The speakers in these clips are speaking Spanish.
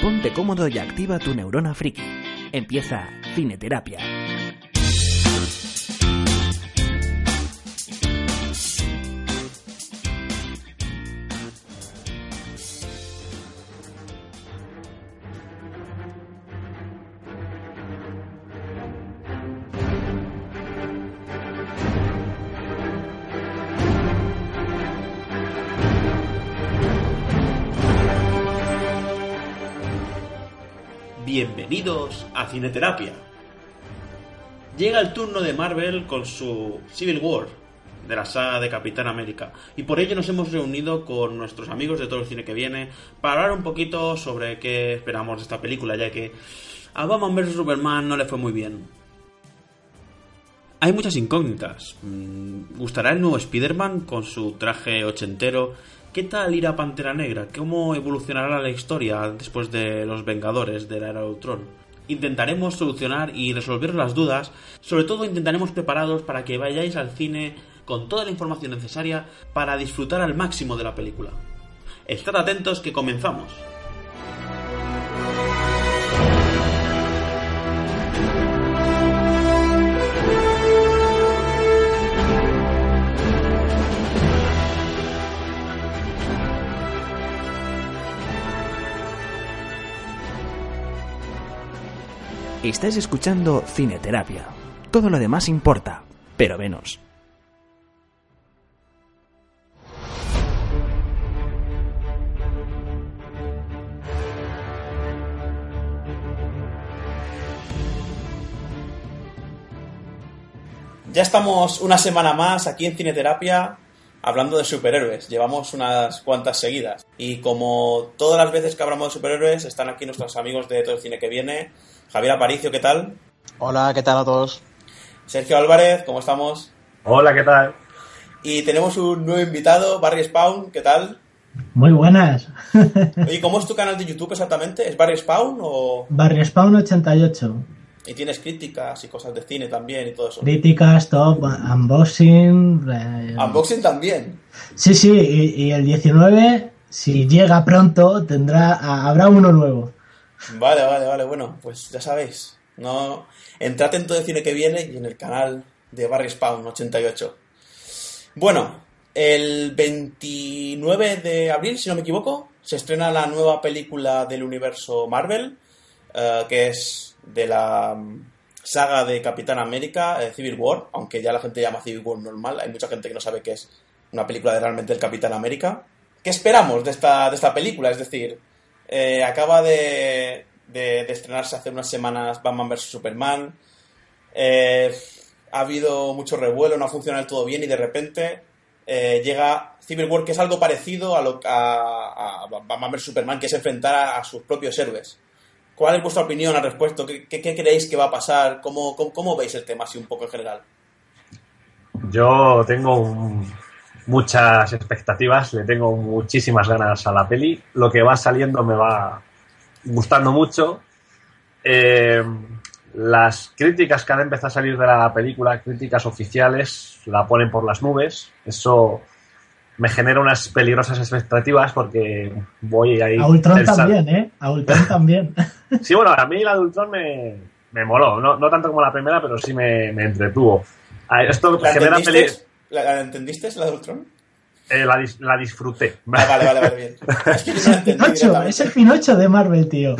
Ponte cómodo y activa tu neurona friki. Empieza Cineterapia. Bienvenidos a Cineterapia. Llega el turno de Marvel con su Civil War de la saga de Capitán América y por ello nos hemos reunido con nuestros amigos de todo el cine que viene para hablar un poquito sobre qué esperamos de esta película ya que a Batman vs Superman no le fue muy bien. Hay muchas incógnitas. Mm, ¿Gustará el nuevo Spider-Man con su traje ochentero? ¿Qué tal irá Pantera Negra? ¿Cómo evolucionará la historia después de los Vengadores de la Era de Ultron? Intentaremos solucionar y resolver las dudas, sobre todo intentaremos preparados para que vayáis al cine con toda la información necesaria para disfrutar al máximo de la película. Estad atentos que comenzamos. Estás escuchando Cineterapia. Todo lo demás importa, pero menos. Ya estamos una semana más aquí en Cineterapia hablando de superhéroes. Llevamos unas cuantas seguidas. Y como todas las veces que hablamos de superhéroes, están aquí nuestros amigos de todo el cine que viene. Javier Aparicio, ¿qué tal? Hola, ¿qué tal a todos? Sergio Álvarez, ¿cómo estamos? Hola, ¿qué tal? Y tenemos un nuevo invitado, Barry Spawn, ¿qué tal? Muy buenas. Oye, ¿cómo es tu canal de YouTube exactamente? ¿Es Barry Spawn o...? Barry Spawn 88. Y tienes críticas y cosas de cine también y todo eso. Críticas, top, unboxing. eh, Unboxing también. Sí, sí, y, y el 19, si llega pronto, tendrá habrá uno nuevo. Vale, vale, vale. Bueno, pues ya sabéis. No... Entrad en todo el cine que viene y en el canal de Barry Spawn 88. Bueno, el 29 de abril, si no me equivoco, se estrena la nueva película del universo Marvel, eh, que es de la mm, saga de Capitán América, eh, Civil War, aunque ya la gente llama Civil War normal, hay mucha gente que no sabe que es una película de realmente el Capitán América. ¿Qué esperamos de esta, de esta película? Es decir, eh, acaba de, de- estrenarse hace unas semanas Batman vs. Superman. Eh, ha habido mucho revuelo, no ha funcionado todo bien y de repente eh, llega Civil War, que es algo parecido a, lo, a, Batman vs. Superman, que es enfrentar a sus propios héroes. ¿Cuál es vuestra opinión al respecto? ¿Qué, creéis que va a pasar? ¿Cómo, veis el tema así un poco en general? Yo tengo muchas expectativas, le tengo muchísimas ganas a la peli. Lo que va saliendo me va gustando mucho. Eh, las críticas que han empezado a salir de la película, críticas oficiales, la ponen por las nubes. Eso me genera unas peligrosas expectativas porque voy ahí. A Ultron pensando- también, ¿eh? A Ultron también. Sí, bueno, a mí la de Ultron me, me moló. No, no tanto como la primera, pero sí me, me entretuvo. Esto ¿La genera entendiste? ¿La, la entendiste, la de Ultron? eh, la, dis- la disfruté. Ah, vale, vale, vale, bien. Es que no Pinocho, es el Pinocho de Marvel, tío.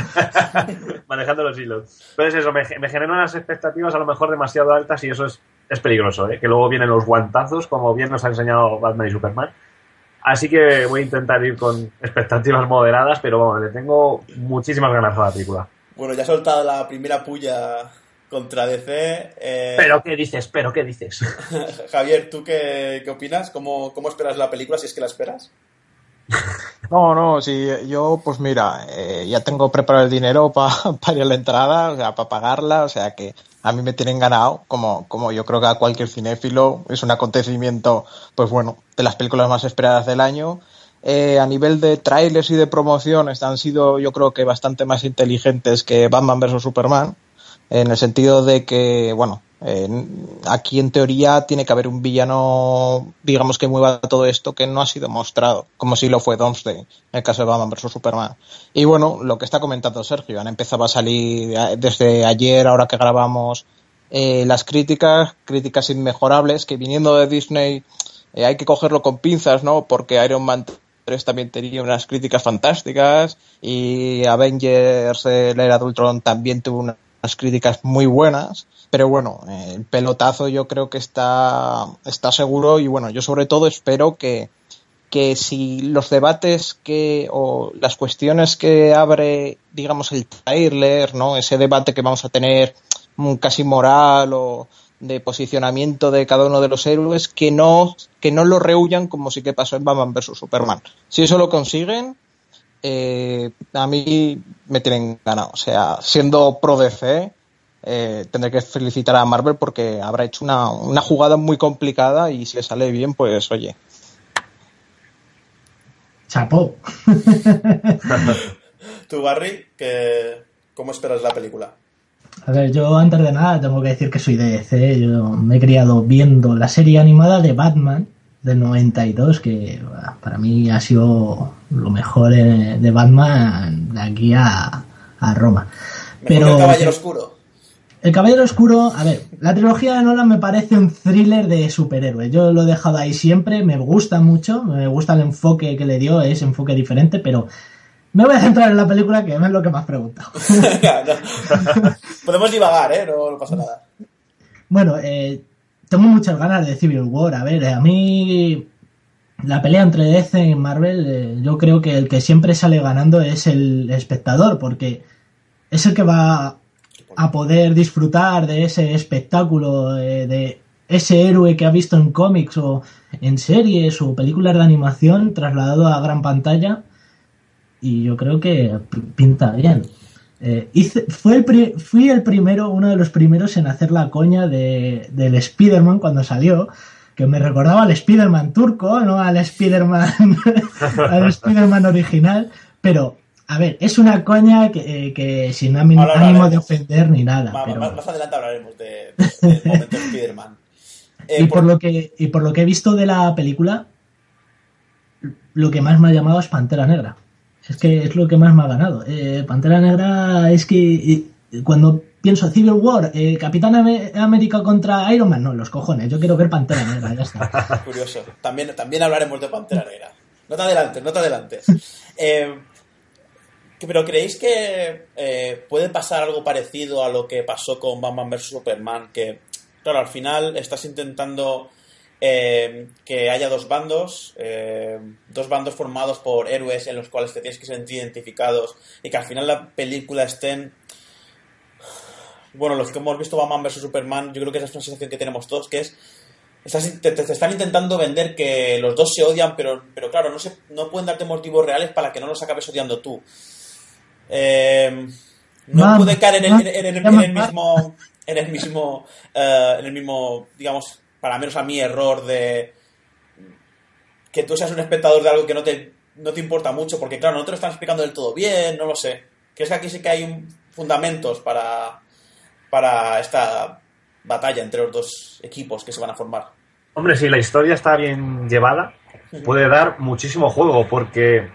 Manejando los hilos. Pero es eso, me, me genera unas expectativas a lo mejor demasiado altas y eso es, es peligroso, ¿eh? Que luego vienen los guantazos, como bien nos ha enseñado Batman y Superman. Así que voy a intentar ir con expectativas moderadas, pero bueno, le tengo muchísimas ganas a la película. Bueno, ya ha soltado la primera puya contra DC. eh, Pero ¿qué dices? ¿Pero qué dices? Javier, ¿tú qué, qué opinas? ¿Cómo, ¿Cómo esperas la película, si es que la esperas? No, no, sí, yo pues mira, eh, ya tengo preparado el dinero para ir a la entrada, o sea, para pagarla, o sea que a mí me tienen ganado, como, como yo creo que a cualquier cinéfilo, es un acontecimiento, pues bueno, de las películas más esperadas del año. Eh, a nivel de trailers y de promociones han sido yo creo que bastante más inteligentes que Batman vs. Superman, en el sentido de que, bueno, aquí en teoría tiene que haber un villano, digamos, que mueva todo esto que no ha sido mostrado, como si lo fue Domesday, en el caso de Batman vs. Superman. Y bueno, lo que está comentando Sergio, han empezado a salir desde ayer, ahora que grabamos, eh, las críticas, críticas inmejorables, que viniendo de Disney eh, hay que cogerlo con pinzas, ¿no? Porque Iron Man 3 también tenía unas críticas fantásticas y Avengers, el era también tuvo unas críticas muy buenas pero bueno, el pelotazo yo creo que está, está seguro y bueno, yo sobre todo espero que, que si los debates que o las cuestiones que abre, digamos, el trailer, ¿no? Ese debate que vamos a tener casi moral o de posicionamiento de cada uno de los héroes que no que no lo rehuyan como sí que pasó en Batman vs Superman. Si eso lo consiguen, eh, a mí me tienen ganado. O sea, siendo pro DC, eh, tendré que felicitar a Marvel porque habrá hecho una, una jugada muy complicada y si le sale bien, pues oye. Chapó. Tú, Barry, que, ¿cómo esperas la película? A ver, yo antes de nada tengo que decir que soy de DC. Yo me he criado viendo la serie animada de Batman del 92, que para mí ha sido lo mejor de Batman de aquí a, a Roma. Pero, el Caballero Oscuro. El Caballero Oscuro, a ver, la trilogía de Nolan me parece un thriller de superhéroes. Yo lo he dejado ahí siempre, me gusta mucho, me gusta el enfoque que le dio, ese enfoque diferente, pero me voy a centrar en la película que es lo que me has preguntado. Podemos divagar, ¿eh? No, pasa nada. Bueno, eh, tengo muchas ganas de Civil War. A ver, a mí la pelea entre DC y Marvel, eh, yo creo que el que siempre sale ganando es el espectador, porque es el que va a poder disfrutar de ese espectáculo, eh, de ese héroe que ha visto en cómics o en series o películas de animación trasladado a gran pantalla. Y yo creo que pinta bien. Eh, fue el fui el primero, uno de los primeros en hacer la coña de, del Spider-Man cuando salió, que me recordaba al Spider-Man turco, no al Spider-Man al Spider-Man original, pero a ver, es una coña que, que sin ánimo de ofender ni nada. Más, adelante hablaremos de, de, momento de Spider-Man. y, por... lo que, y por lo que he visto de la película, lo que más me ha llamado es Pantera Negra. Es que es lo que más me ha ganado. Eh, Pantera Negra es que cuando pienso Civil War, eh, Capitán América contra Iron Man, no, los cojones, yo quiero ver Pantera Negra, ya está. Curioso. También, también hablaremos de Pantera Negra. No te adelantes, no te adelantes. Eh, pero ¿creéis que eh, puede pasar algo parecido a lo que pasó con Batman vs. Superman? Que, claro, al final estás intentando eh, que haya dos bandos, eh, dos bandos formados por héroes en los cuales te tienes que sentir identificados y que al final la película estén... Bueno, los que hemos visto Batman vs. Superman, yo creo que esa es una sensación que tenemos todos, que es te, te, están intentando vender que los dos se odian, pero, pero claro, no, se, no pueden darte motivos reales para que no los acabes odiando tú. Eh, no pude caer en el, mismo, en el mismo, eh, en el mismo, digamos, para menos a mi error de que tú seas un espectador de algo que no te, no te importa mucho, porque claro, no te lo están explicando del todo bien, no lo sé. Que es que aquí sí que hay fundamentos para, para esta batalla entre los dos equipos que se van a formar. Hombre, si la historia está bien llevada, puede dar muchísimo juego, porque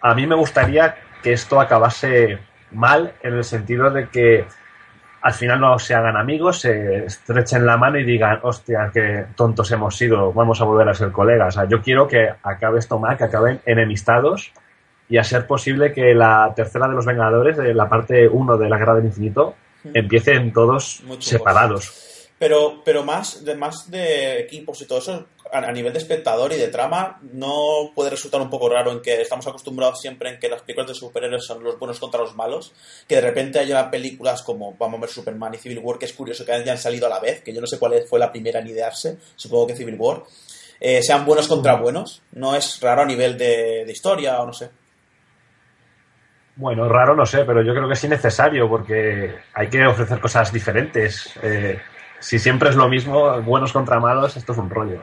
a mí me gustaría que esto acabase mal en el sentido de que al final no se hagan amigos, se estrechen la mano y digan, hostia, qué tontos hemos sido, vamos a volver a ser colegas. O sea, yo quiero que acabe esto mal, que acaben enemistados y a ser posible que la tercera de los Vengadores, de la parte 1 de la Guerra del Infinito, empiecen todos separados. Pero, pero más, de, más de equipos y todo eso, a, nivel de espectador y de trama, no puede resultar un poco raro en que estamos acostumbrados siempre en que las películas de superhéroes son los buenos contra los malos, que de repente haya películas como vamos a ver Superman y Civil War, que es curioso que hayan salido a la vez, que yo no sé cuál fue la primera en idearse, supongo que Civil War. eh, sean buenos contra buenos. No es raro a nivel de, de historia o no sé. Bueno, raro no sé, pero yo creo que es innecesario porque hay que ofrecer cosas diferentes. Eh, si siempre es lo mismo, buenos contra malos, esto es un rollo.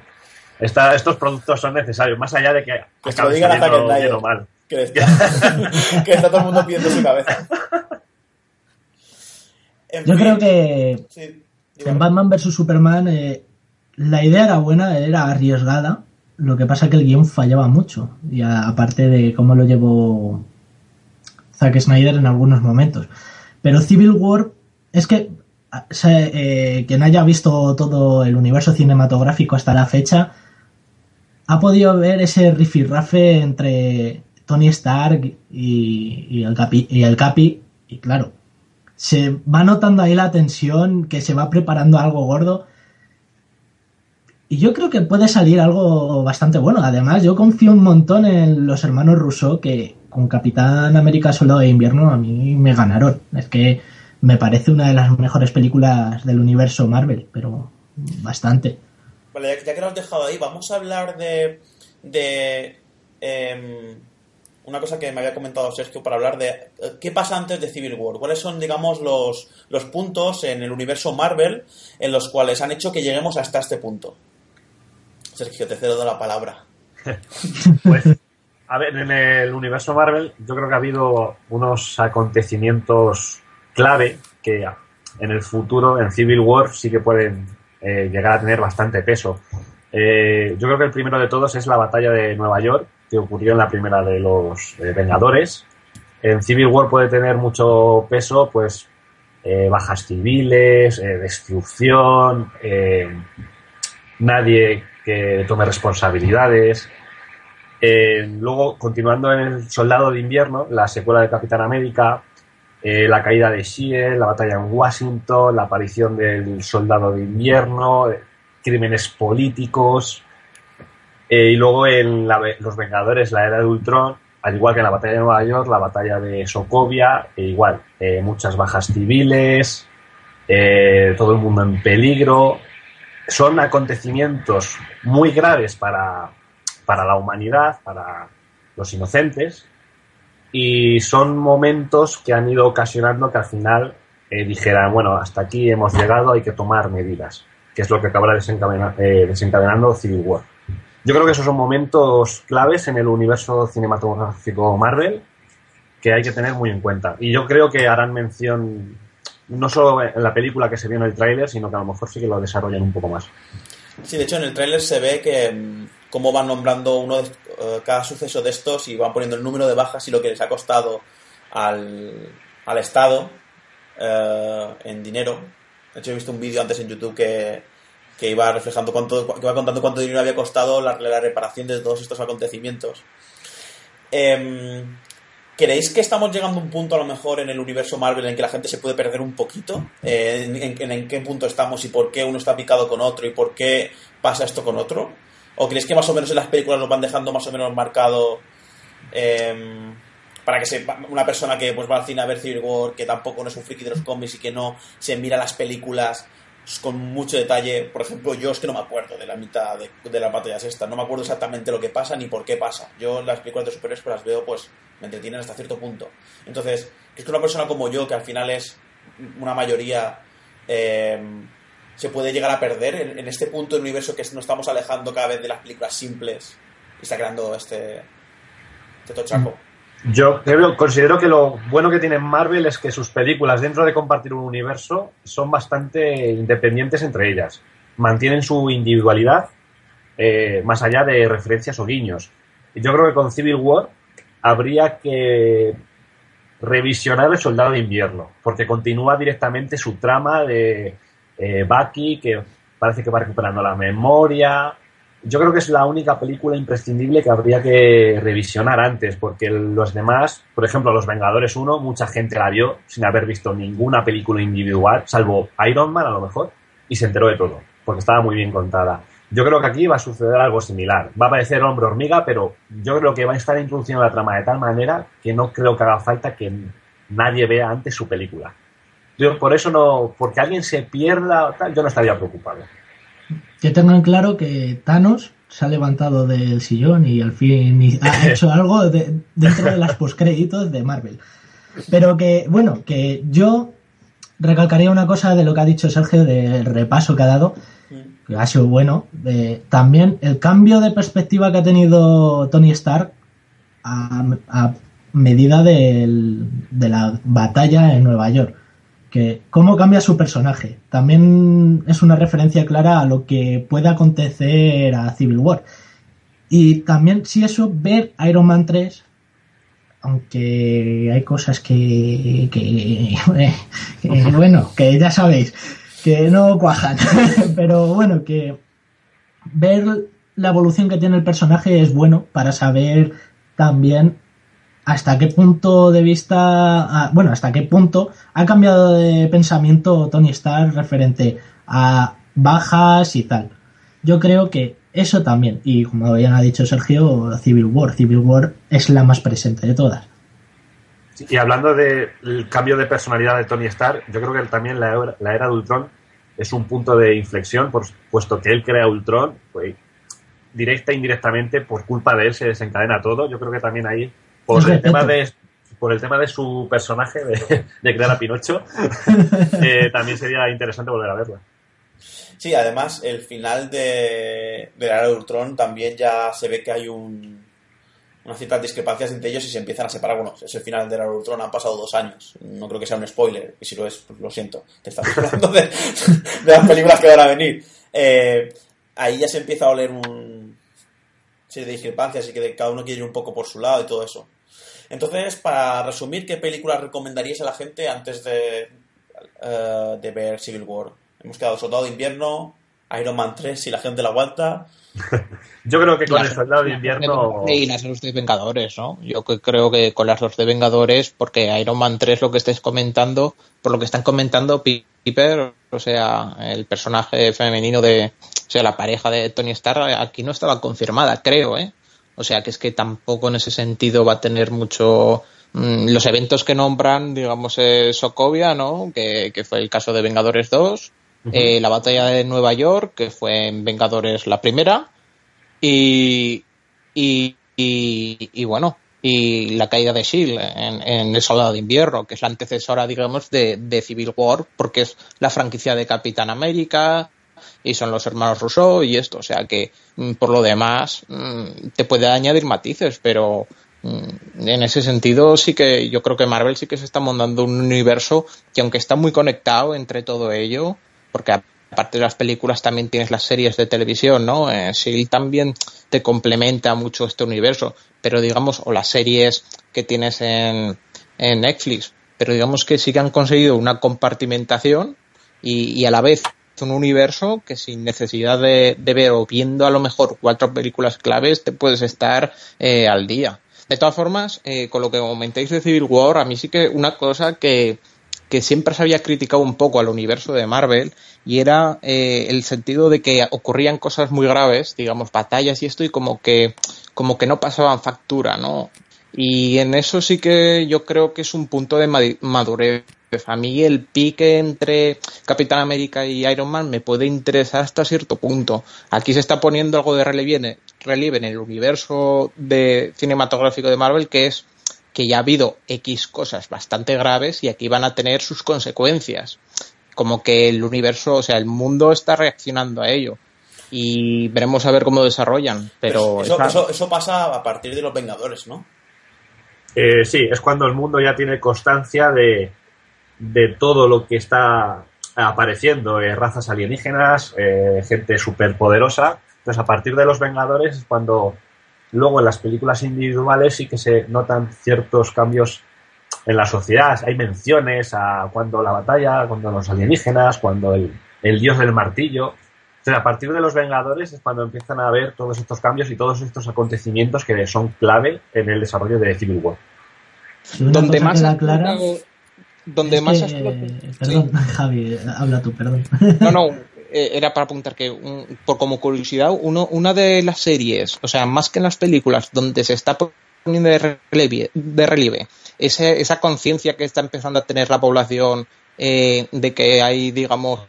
Esta- estos productos son necesarios, más allá de que Que se lo acabe digan a Zack saliendo Snyder. bien o mal. Que está, que está todo el mundo pidiendo su cabeza. En Yo fin, creo que sí, en. Batman vs Superman eh, la idea era buena, era arriesgada. Lo que pasa que el guion fallaba mucho. Y a- aparte de cómo lo llevó Zack Snyder en algunos momentos. Pero Civil War es que eh, quien haya visto todo el universo cinematográfico hasta la fecha ha podido ver ese rifirrafe entre Tony Stark y, y el Capi, y el Capi y claro se va notando ahí la tensión que se va preparando algo gordo. Y yo creo que puede salir algo bastante bueno. Además yo confío un montón en los hermanos Russo que con Capitán América Soldado de Invierno a mí me ganaron. Es que me parece una de las mejores películas del universo Marvel pero bastante Vale, ya, que lo has dejado ahí, vamos a hablar de, de em, una cosa que me había comentado Sergio para hablar de eh, qué pasa antes de Civil War. ¿Cuáles son, digamos, los, los puntos en el universo Marvel en los cuales han hecho que lleguemos hasta este punto? Sergio, te cedo la palabra. Pues, a ver, en el universo Marvel yo creo que ha habido unos acontecimientos clave que en el futuro, en Civil War, sí que pueden eh, llegar a tener bastante peso. Eh, yo creo que el primero de todos es la batalla de Nueva York, que ocurrió en la primera de los eh, Vengadores. En Civil War puede tener mucho peso, pues bajas civiles, destrucción, nadie que tome responsabilidades. Luego, continuando en el Soldado de Invierno, la secuela de Capitán América, eh, la caída de Shield, la batalla en Washington, la aparición del Soldado de Invierno, eh, crímenes políticos. eh, y luego en la- Los Vengadores, la era de Ultron, al igual que en la batalla de Nueva York, la batalla de Sokovia, e igual, muchas bajas civiles, todo el mundo en peligro. Son acontecimientos muy graves para, para la humanidad, para los inocentes, y son momentos que han ido ocasionando que al final eh, dijeran, bueno, hasta aquí hemos llegado, hay que tomar medidas, que es lo que acabará eh, desencadenando Civil War. Yo creo que esos son momentos claves en el universo cinematográfico Marvel que hay que tener muy en cuenta. Y yo creo que harán mención no solo en la película que se vio en el tráiler, sino que a lo mejor sí que lo desarrollan un poco más. Sí, de hecho en el tráiler se ve que mm, cómo van nombrando uno eh, cada suceso de estos y van poniendo el número de bajas y lo que les ha costado al, al Estado eh, en dinero. De hecho he visto un vídeo antes en YouTube que, que iba reflejando cuánto, que iba contando cuánto dinero había costado la, la reparación de todos estos acontecimientos. Em, ¿Creéis que estamos llegando a un punto a lo mejor en el universo Marvel en que la gente se puede perder un poquito? Eh, en qué punto estamos y por qué uno está picado con otro y por qué pasa esto con otro? ¿O creéis que más o menos en las películas nos van dejando más o menos marcado em, para que sepa una persona que pues va al cine a ver Civil War, que tampoco no es un friki de los cómics y que no se mira las películas con mucho detalle. Por ejemplo, yo es que no me acuerdo de la mitad de, de las batallas estas. No me acuerdo exactamente lo que pasa ni por qué pasa. Yo las películas de superhéroes pues, las veo, pues me entretienen hasta cierto punto. Entonces, es que una persona como yo, que al final es una mayoría, eh, se puede llegar a perder en, este punto del universo que nos estamos alejando cada vez de las películas simples y está creando este, este tochaco. Yo creo, considero que lo bueno que tiene Marvel es que sus películas, dentro de compartir un universo, son bastante independientes entre ellas. Mantienen su individualidad eh, más allá de referencias o guiños. Yo creo que con Civil War habría que revisionar el Soldado de Invierno, porque continúa directamente su trama de eh, Bucky, que parece que va recuperando la memoria, yo creo que es la única película imprescindible que habría que revisionar antes, porque los demás, por ejemplo, Los Vengadores 1, mucha gente la vio sin haber visto ninguna película individual, salvo Iron Man a lo mejor, y se enteró de todo, porque estaba muy bien contada. Yo creo que aquí va a suceder algo similar. Va a aparecer Hombre Hormiga, pero yo creo que va a estar introduciendo la trama de tal manera que no creo que haga falta que nadie vea antes su película. Yo por eso no, porque alguien se pierda o tal, yo no estaría preocupado. que tengan claro que Thanos se ha levantado del sillón y al fin ha hecho algo dentro de las postcréditos de Marvel. Pero que, bueno, que yo recalcaría una cosa de lo que ha dicho Sergio del repaso que ha dado, que ha sido bueno. también el cambio de perspectiva que ha tenido Tony Stark a, medida de la batalla en Nueva York. Que cómo cambia su personaje. También es una referencia clara a lo que puede acontecer a Civil War. Y también, si eso, ver Iron Man 3 aunque hay cosas que, que, bueno, que ya sabéis, que no cuajan, pero bueno, que ver la evolución que tiene el personaje es bueno para saber también hasta qué punto de vista, bueno, hasta qué punto ha cambiado de pensamiento Tony Stark referente a bajas y tal. Yo creo que eso también, y como ya ha dicho Sergio, Civil War. Civil War es la más presente de todas. y hablando del cambio de personalidad de Tony Stark, yo creo que también la era, la era de Ultron es un punto de inflexión, por, puesto que él crea Ultron, pues, directa e indirectamente, por culpa de él se desencadena todo. Yo creo que también ahí, por el tema de por el tema de su personaje de, crear a Pinocho, eh, también sería interesante volver a verla. Sí, además, el final de, de la era de Ultron también ya se ve que hay un, unas ciertas discrepancias entre ellos y se empiezan a separar. Bueno, es el final de la Ultron, han pasado dos años. No creo que sea un spoiler, y si lo es, pues lo siento. Te estamos hablando de, las películas que van a venir. Eh, ahí ya se empieza a oler un serie de discrepancias y que cada uno quiere ir un poco por su lado y todo eso. Entonces, para resumir, ¿qué películas recomendaríais a la gente antes de, eh, de ver Civil War? Hemos quedado Soldado de Invierno, Iron Man 3 si la gente la aguanta. Yo creo que con el Soldado de Invierno. Y las dos de Vengadores, ¿no? Yo creo que con las dos de Vengadores, porque Iron Man 3, lo que estáis comentando, por lo que están comentando, Piper, o sea, el personaje femenino de. O sea, la pareja de Tony Stark, aquí no estaba confirmada, creo, ¿eh? O sea, que es que tampoco en ese sentido va a tener mucho. Mm, los eventos que nombran, digamos, es Sokovia, ¿no? Que, que fue el caso de Vengadores 2 eh, la batalla de Nueva York, que fue en Vengadores la primera, y, y, y, bueno, y la caída de Shield en, El Soldado de Invierno, que es la antecesora, digamos, de, de, Civil War, porque es la franquicia de Capitán América y son los hermanos Rousseau y esto, o sea que mm, por lo demás mm, te puede añadir matices, pero mm, en ese sentido sí que yo creo que Marvel sí que se está montando un universo que aunque está muy conectado entre todo ello, porque aparte de las películas también tienes las series de televisión, ¿no? Eh, sí, también te complementa mucho este universo, pero digamos, o las series que tienes en, Netflix, pero digamos que sí que han conseguido una compartimentación y, a la vez un universo que sin necesidad de, ver o viendo a lo mejor cuatro películas claves te puedes estar eh, al día. De todas formas, eh, con lo que comentáis de Civil War, a mí sí que una cosa que, que siempre se había criticado un poco al universo de Marvel y era eh, el sentido de que ocurrían cosas muy graves, digamos, batallas y esto, y como que, como que no pasaban factura, ¿no? Y en eso sí que yo creo que es un punto de madurez. A mí el pique entre Capitán América y Iron Man me puede interesar hasta cierto punto. Aquí se está poniendo algo de relieve, relieve en el universo de cinematográfico de Marvel que es que ya ha habido X cosas bastante graves y aquí van a tener sus consecuencias. Como que el universo, o sea, el mundo está reaccionando a ello. Y veremos a ver cómo desarrollan. Pero, eso, pasa a partir de los Vengadores, ¿no? Eh, sí, es cuando el mundo ya tiene constancia de, de todo lo que está apareciendo, eh, razas alienígenas, eh, gente superpoderosa. Entonces, a partir de los Vengadores es cuando Luego en las películas individuales sí que se notan ciertos cambios en la sociedad. Hay menciones a cuando la batalla, cuando los alienígenas, cuando el, dios del martillo. Entonces, a partir de los Vengadores es cuando empiezan a ver todos estos cambios y todos estos acontecimientos que son clave en el desarrollo de Civil War. donde más clara, donde más perdón Javi habla tú perdón. No no eh, era para apuntar que, por como curiosidad, uno, una de las series, o sea, más que en las películas, donde se está poniendo de relieve, de relieve esa, conciencia que está empezando a tener la población eh, de que hay, digamos,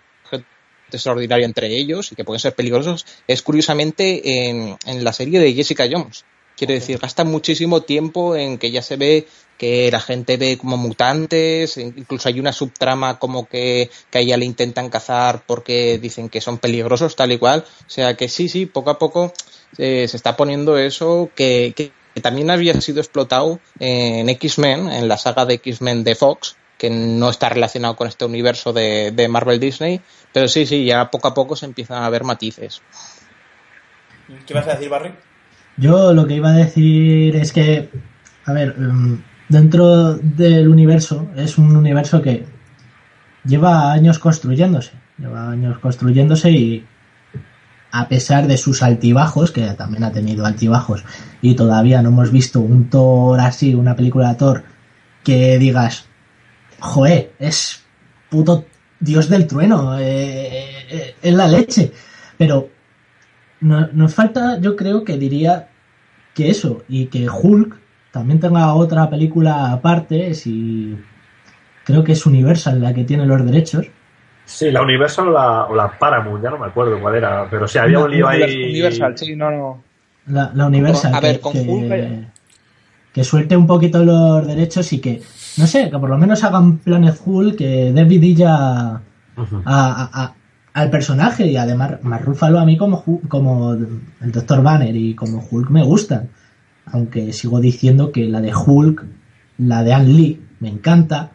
extraordinaria entre ellos y que pueden ser peligrosos es curiosamente en, en la serie de Jessica Jones. Quiero decir, gasta muchísimo tiempo en que ya se ve que la gente ve como mutantes, incluso hay una subtrama como que, que a ella le intentan cazar porque dicen que son peligrosos, tal y cual. O sea que sí, sí, poco a poco eh, se está poniendo eso que, que también había sido explotado en X-Men, en la saga de X-Men de Fox, que no está relacionado con este universo de, de, Marvel Disney, pero sí, sí, ya poco a poco se empiezan a ver matices. ¿Qué vas a decir, Barry? Yo lo que iba a decir es que, a ver, dentro del universo es un universo que lleva años construyéndose, lleva años construyéndose y a pesar de sus altibajos, que también ha tenido altibajos, y todavía no hemos visto un Thor así, una película de Thor, que digas, joe, es puto dios del trueno, eh, eh, es la leche. Pero no, nos falta, yo creo que diría que eso, y que Hulk también tenga otra película aparte, si creo que es Universal la que tiene los derechos. Sí, la Universal o la, o la Paramount, ya no me acuerdo cuál era, pero sí, había un lío ahí. Universal, sí, no, no. La, la Universal. A ver, que, con que, Hulk- que suelte un poquito los derechos y que, no sé, que por lo menos hagan Planet Hulk, que dé vidilla a, Ujú. a- a- al personaje y además más Rúfalo a mí como, como el Dr. Banner y como Hulk me gustan. Aunque sigo diciendo que la de Hulk, la de Ann Lee, me encanta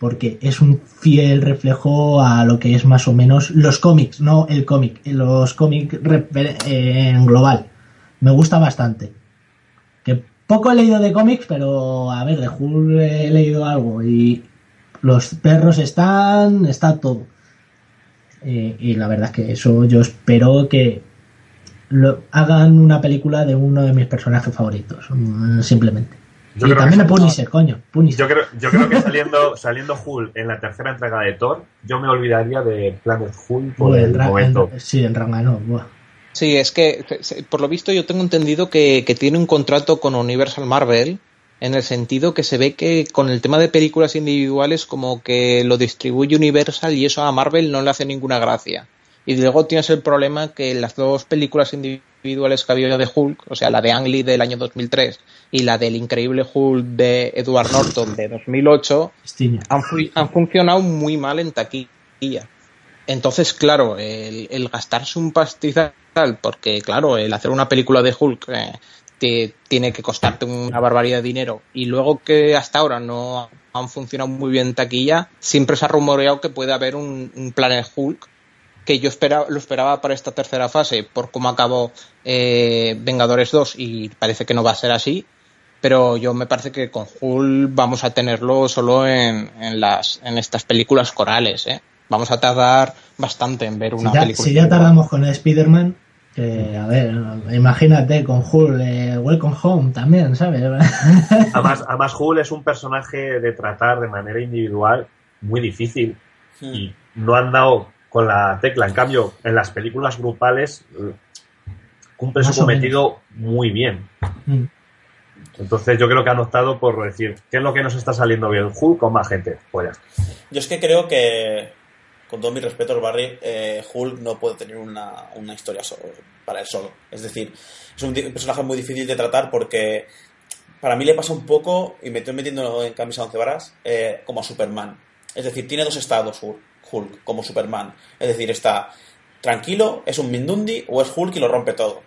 porque es un fiel reflejo a lo que es más o menos los cómics, no el cómic, los cómics eh, en global. Me gusta bastante. Que poco he leído de cómics, pero a ver, de Hulk he leído algo y los perros están, está todo. Eh, y la verdad es que eso yo espero que lo, hagan una película de uno de mis personajes favoritos, mm, simplemente. Yo y creo también que- a Punisher, coño, Punisher. Yo creo, yo creo que saliendo, saliendo Hulk en la tercera entrega de Thor, yo me olvidaría de Planet Hulk por Uy, el en Ra- momento. en- sí, en Rangano. buah. Sí, es que se- por lo visto yo tengo entendido que, que tiene un contrato con Universal Marvel en el sentido que se ve que con el tema de películas individuales como que lo distribuye Universal y eso a Marvel no le hace ninguna gracia. Y luego tienes el problema que las dos películas individuales que había de Hulk, o sea, la de Ang Lee del año 2003 y la del increíble Hulk de Edward Norton de 2008, Stiña. han, han funcionado muy mal en taquilla. Entonces, claro, el, el gastarse un pastizal, porque claro, el hacer una película de Hulk eh, te- tiene que costarte una barbaridad de dinero y luego que hasta ahora no han funcionado muy bien en taquilla, siempre se ha rumoreado que puede haber un, un Planet Hulk que yo esperaba, lo esperaba para esta tercera fase por cómo acabó eh, Vengadores 2 y parece que no va a ser así pero yo me parece que con Hulk vamos a tenerlo solo en, en las en estas películas corales, ¿eh? Vamos a tardar bastante en ver una Si ya, película. si ya tardamos con Spider-Man, que, a ver, imagínate con Hulk, eh, Welcome Home también, ¿sabes? Además, además, Hulk es un personaje de tratar de manera individual muy difícil y no han dado con la tecla. En cambio, en las películas grupales eh, cumple Más su cometido muy bien. Mm. Entonces yo creo que han optado por decir, ¿qué es lo que nos está saliendo bien? Hulk con más gente. Pues ya. Yo es que creo que, con todo mi respeto, Barry, eh, Hulk no puede tener una, una historia solo, para él solo. Es decir, es un, personaje muy difícil de tratar porque para mí le pasa un poco, y me estoy metiendo en camisa once varas, eh, como a Superman. Es decir, tiene dos estados Hulk, Hulk, como Superman. Es decir, está tranquilo, es un Mindundi, o es Hulk y lo rompe todo.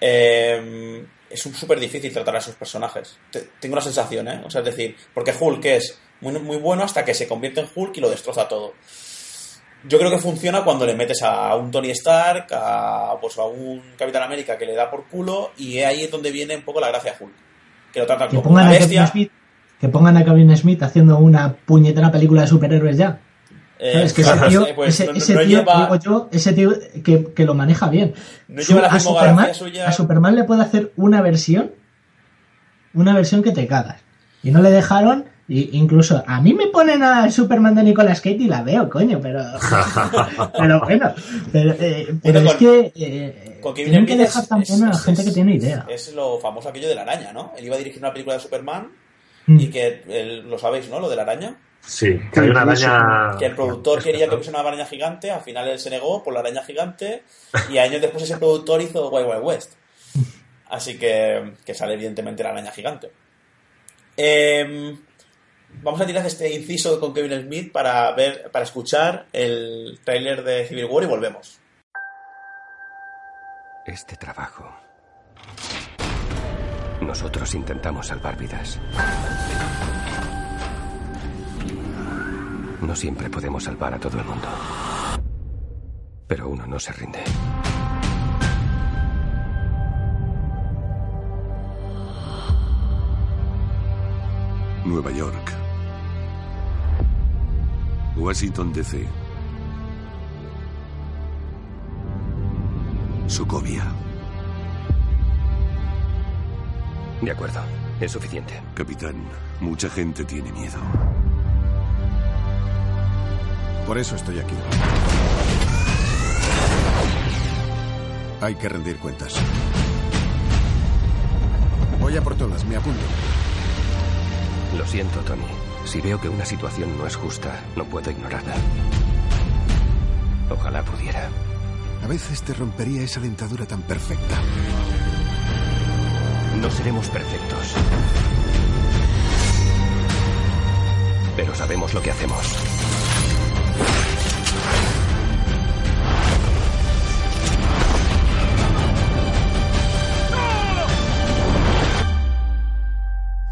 Eh, es súper difícil tratar a esos personajes. Te- tengo la sensación, ¿eh? O sea, es decir, porque Hulk es muy, muy bueno hasta que se convierte en Hulk y lo destroza todo. Yo creo que funciona cuando le metes a un Tony Stark, a, pues a un Capitán América que le da por culo, y ahí es donde viene un poco la gracia a Hulk. Que lo tratan Que como pongan, una a bestia. Smith, que pongan a Kevin Smith haciendo una puñetera película de superhéroes ya. eh, ¿Sabes? Que ese tío, pues ese, no- ese no tío, lleva- digo yo, ese tío que, que lo maneja bien. No lleva la a, Superman, suya. a Superman le puede hacer una versión, una versión que te cagas. Y no le dejaron, y incluso a mí me ponen al Superman de Nicolas Cage y la veo, coño, pero, pero bueno, pero, eh, pero Bueno, es con- que eh, con Kevin tienen que dejar es- también es- a la es- gente que es- tiene idea. Es lo famoso aquello de la araña, ¿no? Él iba a dirigir una película de Superman Mm. y que él- lo sabéis, ¿no? Lo de la araña. Sí, que hay una araña. Que el productor quería que fuese una araña gigante, al final él se negó por la araña gigante, y años después ese productor hizo Wild Wild West. Así que, que sale evidentemente la araña gigante. Em, vamos a tirar este inciso con Kevin Smith para ver, para escuchar el tráiler de Civil War y volvemos. Este trabajo. Nosotros intentamos salvar vidas. No siempre podemos salvar a todo el mundo. Pero uno no se rinde. Nueva York. Washington, D.C. Sokovia. De acuerdo, es suficiente. Capitán, mucha gente tiene miedo. Por eso estoy aquí. Hay que rendir cuentas. Voy a por todas, me apunto. Lo siento, Tony. Si veo que una situación no es justa, no puedo ignorarla. Ojalá pudiera. A veces te rompería esa dentadura tan perfecta. No seremos perfectos. Pero sabemos lo que hacemos.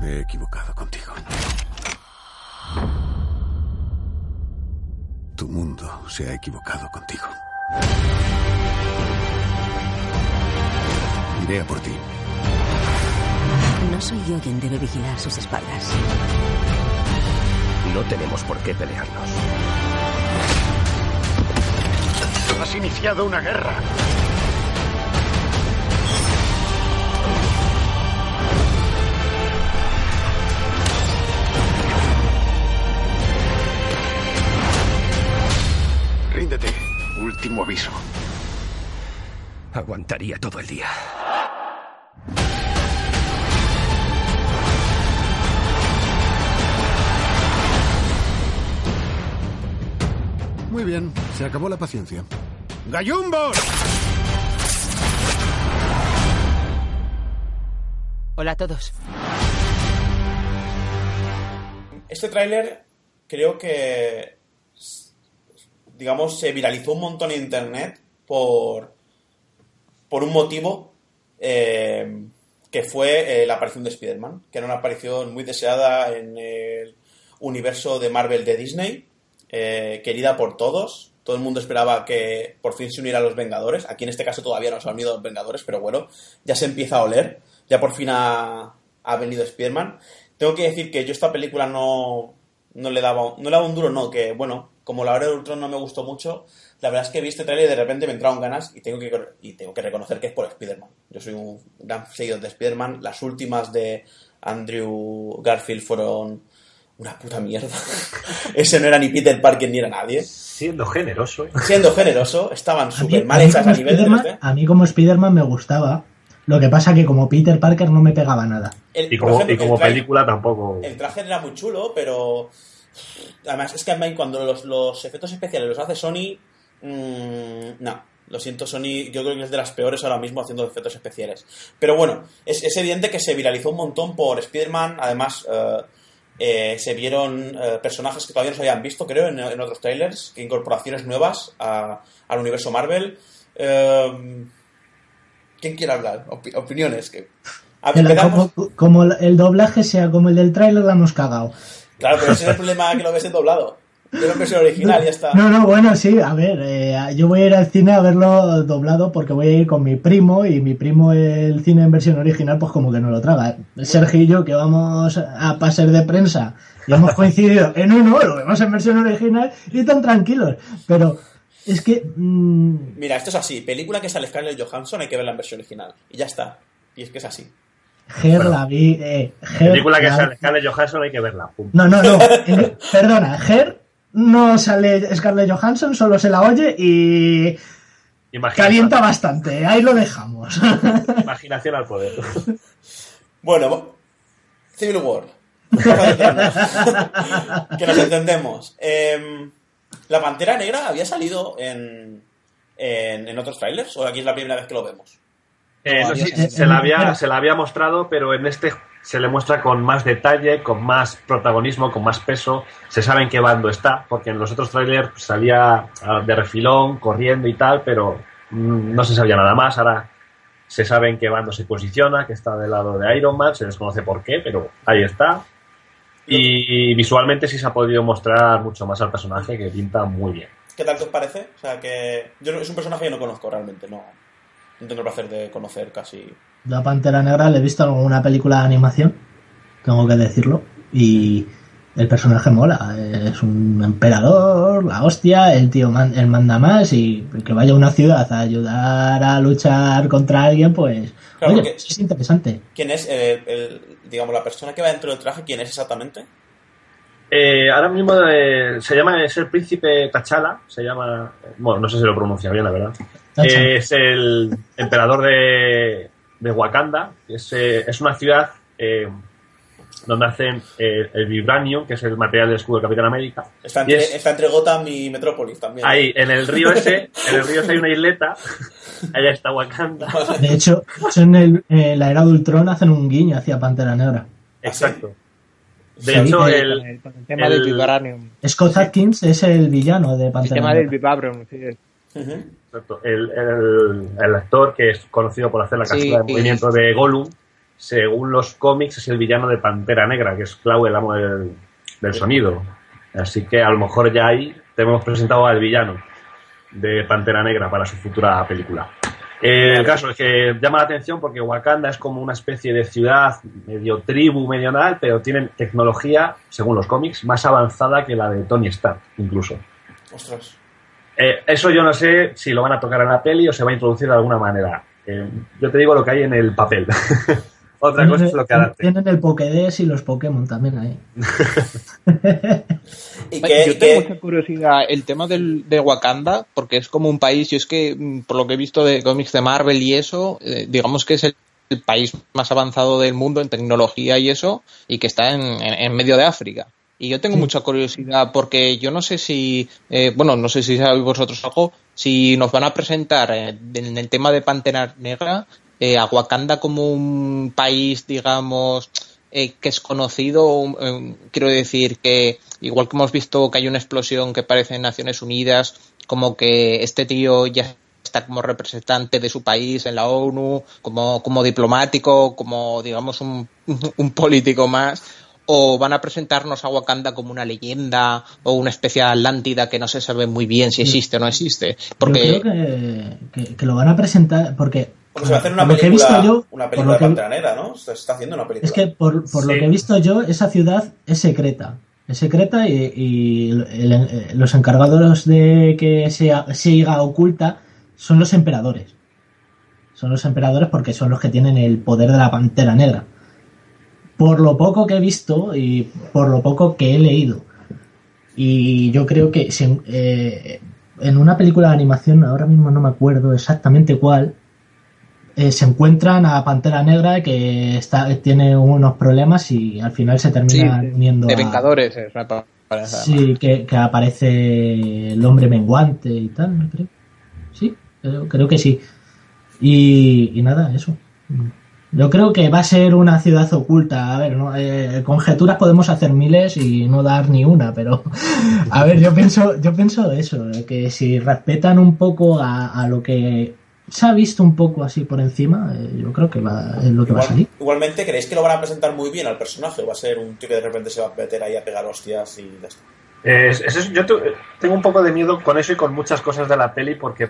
Me he equivocado se ha equivocado contigo. Iré a por ti. No soy yo quien debe vigilar sus espaldas. No tenemos por qué pelearnos. Has iniciado una guerra. Ríndete. Último aviso. Aguantaría todo el día. Muy bien, se acabó la paciencia. ¡Gallumbos! Hola a todos. Este tráiler creo que, digamos, se viralizó un montón en internet por, por un motivo eh, que fue eh, la aparición de Spider-Man, que era una aparición muy deseada en el universo de Marvel de Disney, eh, querida por todos. Todo el mundo esperaba que por fin se uniera a los Vengadores. Aquí en este caso todavía no se han unido los Vengadores, pero bueno, ya se empieza a oler. Ya por fin ha, ha venido Spider-Man. Tengo que decir que yo esta película no, no le daba no le daba un duro, no, que bueno, como la hora de Ultron no me gustó mucho, la verdad es que vi este trailer y de repente me entraron ganas y tengo que, y tengo que reconocer que es por Spider-Man. Yo soy un gran seguidor de Spider-Man. Las últimas de Andrew Garfield fueron una puta mierda. Ese no era ni Peter Parker ni era nadie. Siendo generoso. ¿eh? Siendo generoso, estaban súper mal hechas a nivel de Spiderman- 3D. A mí como Spider-Man me gustaba. Lo que pasa que como Peter Parker no me pegaba nada. El- Y como, ejemplo, y como el trai- película tampoco. El traje era muy chulo, pero. Además, es que a mí cuando los, los efectos especiales los hace Sony. mm, no, lo siento, Sony. Yo creo que es de las peores ahora mismo haciendo efectos especiales. Pero bueno, es, es evidente que se viralizó un montón por Spider-Man. Además, eh, eh, se vieron eh, personajes que todavía no se habían visto, creo, en, en otros trailers. Que incorporaciones nuevas a- al universo Marvel. ¿Quién quiere hablar? Opi- opiniones. Que... A ver, como, como el doblaje sea como el del tráiler, la hemos cagado. Claro, pero ese es el problema que lo ves en doblado. Yo lo ves en original ya está. No, no, bueno, sí, a ver, eh, yo voy a ir al cine a verlo doblado porque voy a ir con mi primo y mi primo el cine en versión original pues como que no lo traga. Sergio y yo que vamos a pases de prensa y hemos coincidido en uno, lo vemos en versión original y tan tranquilos. Pero es que... mm, Mira, esto es así. Película que sale Scarlett Johansson hay que verla en versión original. Y ya está. Y es que es así. Ger la vi... Eh, Ger película que la- sale Scarlett Johansson hay que verla. punto. No, no, no. perdona, Ger no sale Scarlett Johansson, solo se la oye y Imaginación, calienta bastante. Ahí lo dejamos. imaginación al poder. Bueno, Civil War. que nos entendemos. Em, ¿La Pantera Negra había salido en, en, en otros trailers o aquí es la primera vez que lo vemos? Eh, no, sí, se- la había, se la había mostrado, pero en este se le muestra con más detalle, con más protagonismo, con más peso. Se sabe en qué bando está, porque en los otros trailers salía ah, de refilón, corriendo y tal, pero mm, no se sabía nada más. Ahora se sabe en qué bando se posiciona, que está del lado de Iron Man, se desconoce por qué, pero ahí está. Y visualmente sí se ha podido mostrar mucho más al personaje, que pinta muy bien. ¿Qué tal te os parece? O sea, que yo no- es un personaje que no conozco realmente, no, no tengo el placer de conocer casi. La Pantera Negra le he visto en alguna película de animación, tengo que decirlo, y el personaje mola. Es un emperador, la hostia, el tío man- el manda más y que vaya a una ciudad a ayudar a luchar contra alguien, pues Claro, oye, es interesante. ¿Quién es, el- digamos, la persona que va dentro del traje? ¿Quién es exactamente? Eh, ahora mismo eh, se llama, es el príncipe T'Challa, se llama, bueno, no sé si lo pronuncia bien, la verdad. Eh, es el emperador de, de Wakanda, es, eh, es una ciudad eh, donde hacen eh, el vibranium, que es el material del escudo del Capitán América. Está entre, es- está entre Gotham y Metrópolis también. ahí, en el río ese, en el río ese hay una isleta, allá está Wakanda. De hecho, de hecho, en, el, en la era de Ultron hacen un guiño hacia Pantera Negra. Exacto. De Sí, hecho, el- el, Con el, con el tema el- del vibranium. Scott Atkins es el villano de El Pantera tema del Negra. vibranium, sí. Exacto. El, el- el actor que es conocido por hacer la Sí, captura de sí. movimiento de Gollum, según los cómics, es el villano de Pantera Negra, que es Clau, el amo del, del sonido. Así que a lo mejor ya ahí te hemos presentado al villano de Pantera Negra para su futura película. Eh, el caso es que llama la atención porque Wakanda es como una especie de ciudad medio tribu, medio nada, pero tienen tecnología, según los cómics, más avanzada que la de Tony Stark, incluso. Ostras. Eh, eso yo no sé si lo van a tocar en la peli o se va a introducir de alguna manera. Eh, yo te digo lo que hay en el papel. Otra cosa es lo que adapte. Tienen el Pokédex y los Pokémon también ahí. ¿Y Vale, qué, yo tengo mucha curiosidad el tema del, de Wakanda, porque es como un país, yo es que mm, por lo que he visto de cómics de Marvel y eso, eh, digamos que es el, el país más avanzado del mundo en tecnología y eso, y que está en, en- en medio de África. Y yo tengo mucha curiosidad porque yo no sé si, eh, bueno, no sé si sabéis vosotros algo, si nos van a presentar eh, en el tema de Pantera Negra eh, a Wakanda como un país, digamos, eh, que es conocido, eh, quiero decir que igual que hemos visto que hay una explosión que parece en Naciones Unidas, como que este tío ya está como representante de su país en la ONU, como, como diplomático, como digamos un, un político más, o van a presentarnos a Wakanda como una leyenda o una especie de Atlántida que no se sabe muy bien si existe o no existe. Porque Yo creo que, que- que lo van a presentar porque Bueno, se va a hacer una por lo que he película, visto yo, una por película lo de que- Pantera Negra, ¿no? Se está haciendo una película. es que por, por lo que he visto yo, esa ciudad es secreta. Es secreta y, y el- eh, los encargados de que sea, siga oculta son los emperadores. Son los emperadores porque son los que tienen el poder de la pantera negra. Por lo poco que he visto y por lo poco que he leído. Y yo creo que eh, en una película de animación, ahora mismo no me acuerdo exactamente cuál, eh, se encuentran a Pantera Negra que está, tiene unos problemas y al final se sí, termina de, uniendo de a- Vengadores es, me parece, además. Sí, que, que aparece el hombre menguante y tal, ¿no creo? Sí, creo, creo que sí. Y, y nada, eso. Yo creo que va a ser una ciudad oculta. A ver, ¿no? Eh, conjeturas podemos hacer miles y no dar ni una, pero a ver, yo pienso, yo pienso eso, eh, que si respetan un poco a, a lo que se ha visto un poco así por encima, eh, yo creo que va, es lo que va a salir. igualmente, ¿creéis que lo van a presentar muy bien al personaje? ¿O va a ser un tío que de repente se va a meter ahí a pegar hostias y ya está? Eh, es- es- yo tengo un poco de miedo con eso y con muchas cosas de la peli porque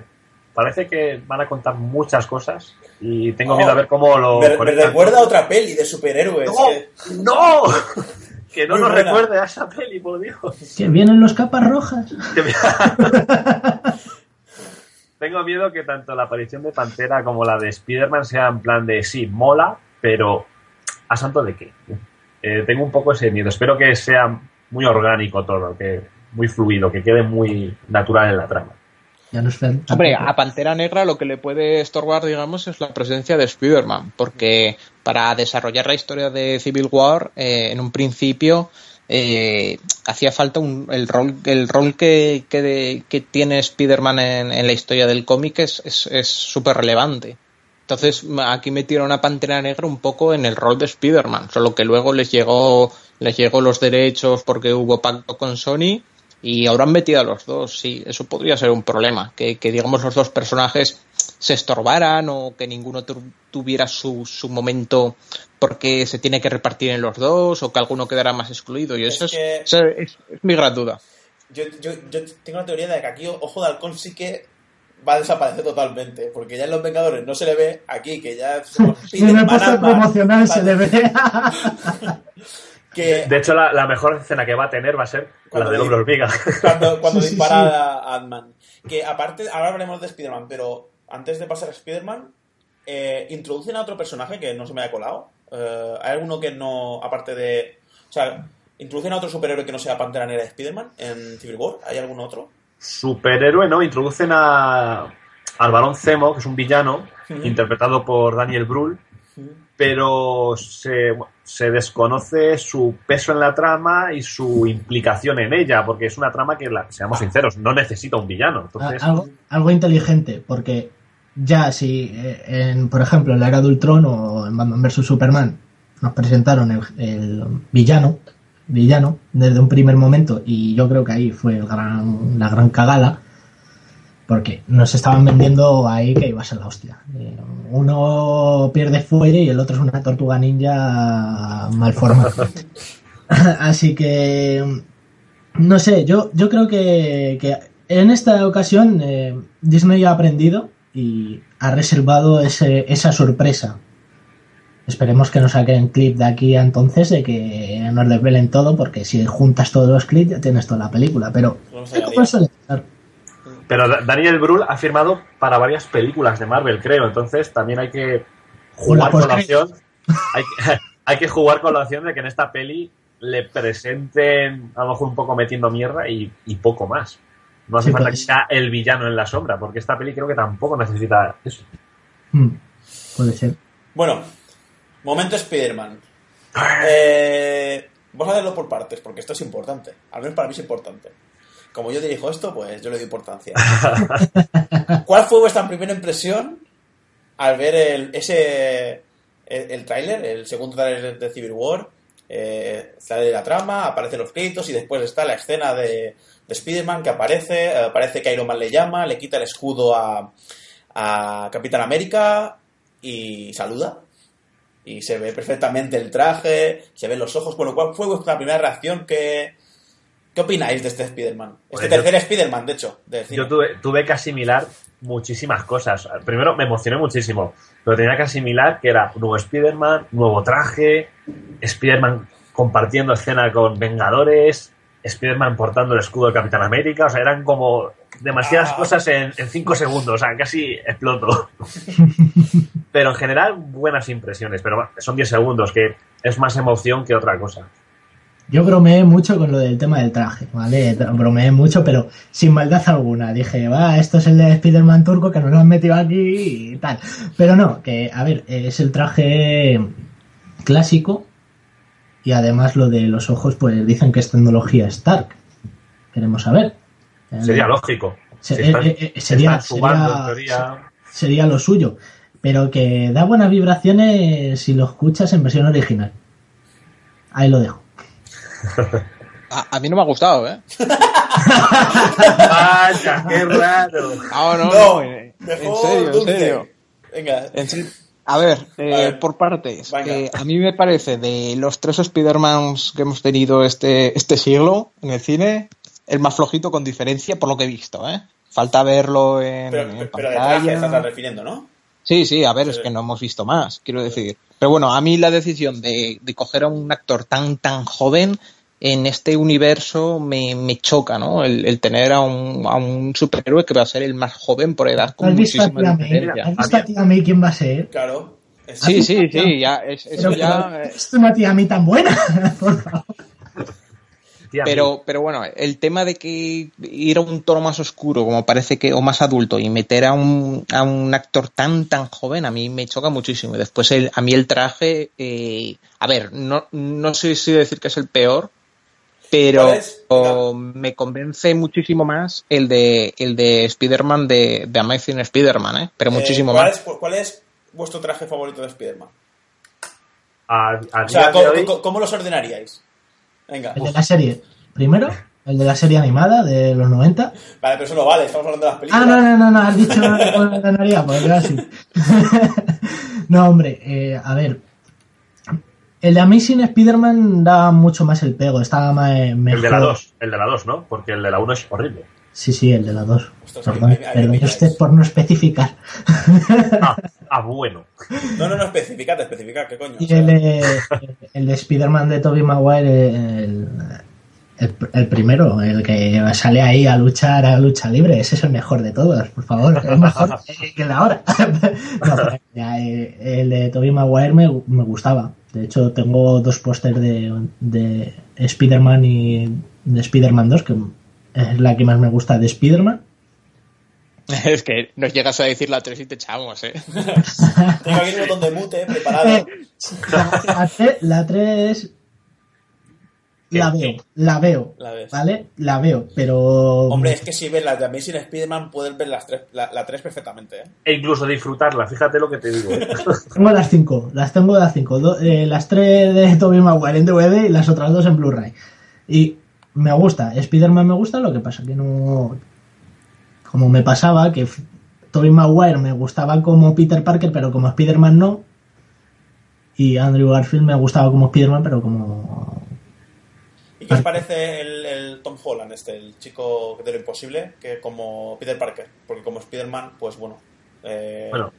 parece que van a contar muchas cosas y tengo Oh, miedo a ver cómo lo Me, recuerda a otra peli de superhéroes. ¡No! que- ¡No! Que no Muy nos buena. recuerde a esa peli, por Dios. Que vienen los capas rojas. Tengo miedo que tanto la aparición de Pantera como la de Spider-Man sea en plan de sí, mola, pero ¿a santo de qué? Eh, tengo un poco ese miedo. Espero que sea muy orgánico todo, que muy fluido, que quede muy natural en la trama. Ya no. Hombre, a Pantera Negra lo que le puede estorbar, digamos, es la presencia de Spider-Man, porque para desarrollar la historia de Civil War, eh, en un principio eh, hacía falta un, el rol, el rol que, que, de- que tiene Spider-Man en, en la historia del cómic es es súper relevante. Entonces aquí metieron a Pantera Negra un poco en el rol de Spider-Man, solo que luego les llegó, les llegó los derechos porque hubo pacto con Sony y ahora han metido a los dos, sí, eso podría ser un problema, que digamos los dos personajes se estorbaran o que ninguno tu- tuviera su, su momento porque se tiene que repartir en los dos o que alguno quedara más excluido y eso es, eso es- es mi gran duda. Yo, yo, yo tengo la teoría de que aquí Ojo de Halcón sí que va a desaparecer totalmente, porque ya en Los Vengadores no se le ve, aquí que ya somos Y en promocional se le ve. que De hecho, la, la mejor escena que va a tener va a ser Cuando la del hombre hormiga. cuando, cuando Sí, sí, dispara sí. a Ant-Man. Que aparte, ahora hablaremos de Spider-Man, pero antes de pasar a Spider-Man, eh, introducen a otro personaje que no se me ha colado. Eh, ¿Hay alguno que no, aparte de... O sea, introducen a otro superhéroe que no sea Pantera Negra de Spider-Man en Civil War? ¿Hay algún otro? Superhéroe, ¿no? Introducen a, al varón Zemo, que es un villano, interpretado por Daniel Brühl, pero se, se desconoce su peso en la trama y su implicación en ella, porque es una trama que, la- seamos sinceros, no necesita un villano. Entonces, algo, algo inteligente, porque ya si, eh, en, por ejemplo, en la era de Ultron o en Batman vs. Superman nos presentaron el, villano, villano desde un primer momento y yo creo que ahí fue el gran, la gran cagada porque nos estaban vendiendo ahí que iba a la hostia. Eh, Uno pierde fuelle y el otro es una tortuga ninja mal formada. Así que no sé, yo, yo creo que, que en esta ocasión eh, Disney ha aprendido y ha reservado ese, esa sorpresa. Esperemos que nos saquen clip de aquí a entonces de que nos desvelen todo, porque si juntas todos los clips ya tienes toda la película. Pero pero Da- Daniel Brühl ha firmado para varias películas de Marvel, creo. Entonces también hay que jugar con la opción. Hay, que- hay que jugar con la opción de que en esta peli le presenten a lo mejor un poco metiendo mierda y, y poco más. No hace Sí, falta pues. que sea el villano en la sombra, porque esta peli creo que tampoco necesita eso. Hmm, puede ser. Bueno, momento Spider-Man. Eh, vamos a hacerlo por partes, porque esto es importante. Al menos para mí es importante. Como yo dirijo esto, pues yo le doy importancia. ¿Cuál fue vuestra primera impresión al ver el, ese el, el tráiler, el segundo tráiler de Civil War? Eh, sale la trama, aparecen los créditos y después está la escena de Spider-Man que aparece, eh, parece que Iron Man le llama, le quita el escudo a, a Capitán América y saluda. Y se ve perfectamente el traje, se ven los ojos. Bueno, ¿cuál fue vuestra primera reacción? ¿Qué, qué opináis de este Spider-Man? Este Pues tercer Spider-Man, de hecho. de. Yo tuve, tuve que asimilar muchísimas cosas. Primero me emocioné muchísimo, pero tenía que asimilar que era nuevo Spider-Man, nuevo traje, Spider-Man compartiendo escena con Vengadores, Spider-Man portando el escudo de Capitán América, o sea, eran como demasiadas Ah. cosas en, en cinco segundos, o sea, casi exploto. pero en general, buenas impresiones, pero son 10 segundos, que es más emoción que otra cosa. Yo bromeé mucho con lo del tema del traje, ¿vale? Bromeé mucho, pero sin maldad alguna. Dije, va, esto es el de Spider-Man turco que nos lo han metido aquí y tal. Pero no, que, a ver, es el traje clásico y además lo de los ojos, pues dicen que es tecnología Stark. Queremos saber. Sería lógico. Se- Si están- eh, sería- sumando, sería-. Sería lo suyo. Pero que da buenas vibraciones si lo escuchas en versión original. Ahí lo dejo. A, a mí no me ha gustado, ¿eh? Vaya, qué raro. No, no, No, no, en, serio, en serio. Venga. En serio. A ver, eh, A ver. por partes. Eh, a mí me parece de los tres Spider-Mans que hemos tenido este, este siglo en el cine, el más flojito con diferencia por lo que he visto, ¿eh? Falta verlo en, Pero, en pero de traje pantalla. estás refiriendo, ¿no? Sí, sí, a ver, Sí. es que no hemos visto más, quiero decir. Pero bueno, a mí la decisión de, de coger a un actor tan, tan joven en este universo me, me choca, ¿no? El, el tener a un, a un superhéroe que va a ser el más joven por edad con ¿Has visto a muchísima Tía May? diferencia. ¿Has visto a Tía May quién va a ser? Claro. Es- Sí, sí, sí, ya, es- eso Pero, ya... pero, es una Tía May tan buena. Por favor. Pero, pero bueno, el tema de que ir a un tono más oscuro, como parece que, o más adulto, y meter a un, a un actor tan, tan joven, a mí me choca muchísimo. Y después, el, a mí el traje, eh, a ver, no, no sé si decir que es el peor, pero me convence muchísimo más el de, el de Spider-Man de, de Amazing Spider-Man, ¿eh? Pero Eh, muchísimo ¿cuál más. Es, ¿Cuál es vuestro traje favorito de Spider-Man? A, a O sea, día de ¿cómo, hoy- cómo- cómo los ordenaríais? Venga. El de la serie. Primero, el de la serie animada de los 90. Vale, pero eso no vale, estamos hablando de las películas. Ah, no, no, no, no, has dicho con la canaria, pues yo así. no, hombre, eh, a ver. El de Amazing Spider-Man da mucho más el pego, estaba más, eh, mejor. El de la 2, el de la 2, ¿no? Porque el de la 1 es horrible. Sí, sí, el de la 2. Ostras, Perdón, perdón usted por no especificar. Ah, ah, bueno. No, no, no, especificate, especificad, ¿qué coño? O Y sea, el de, el de Spider-Man de Tobey Maguire, el, el, el primero, el que sale ahí a luchar a lucha libre, ese es el mejor de todos, por favor, es mejor eh, que el de ahora. No, pero ya, eh, el de Tobey Maguire me, me gustaba. De hecho, tengo dos pósters de, de Spider-Man y de Spider-Man 2, que es la que más me gusta de Spider-Man. Es que nos llegas a decir la 3 y te echamos, ¿eh? Tengo aquí un botón de mute preparado. Eh, La, tre- la 3 la veo, la veo, La ves. ¿vale? La veo, pero... Hombre, es que si ves las de Amazing Spider-Man, puedes ver las tres, la, la 3 perfectamente, ¿eh? E incluso disfrutarla, fíjate lo que te digo. ¿eh? Tengo las 5, las tengo las 5. las 3 de Tobey Maguire en DVD y las otras dos en Blu-ray. Y me gusta, Spider-Man me gusta, lo que pasa que no... Como me pasaba, que Tobey Maguire me gustaba como Peter Parker, pero como Spider-Man no. Y Andrew Garfield me gustaba como Spider-Man, pero como... ¿Y qué os parece el, el Tom Holland, este, el chico de lo imposible, que como Peter Parker? Porque como Spider-Man, pues bueno. eh, Bueno,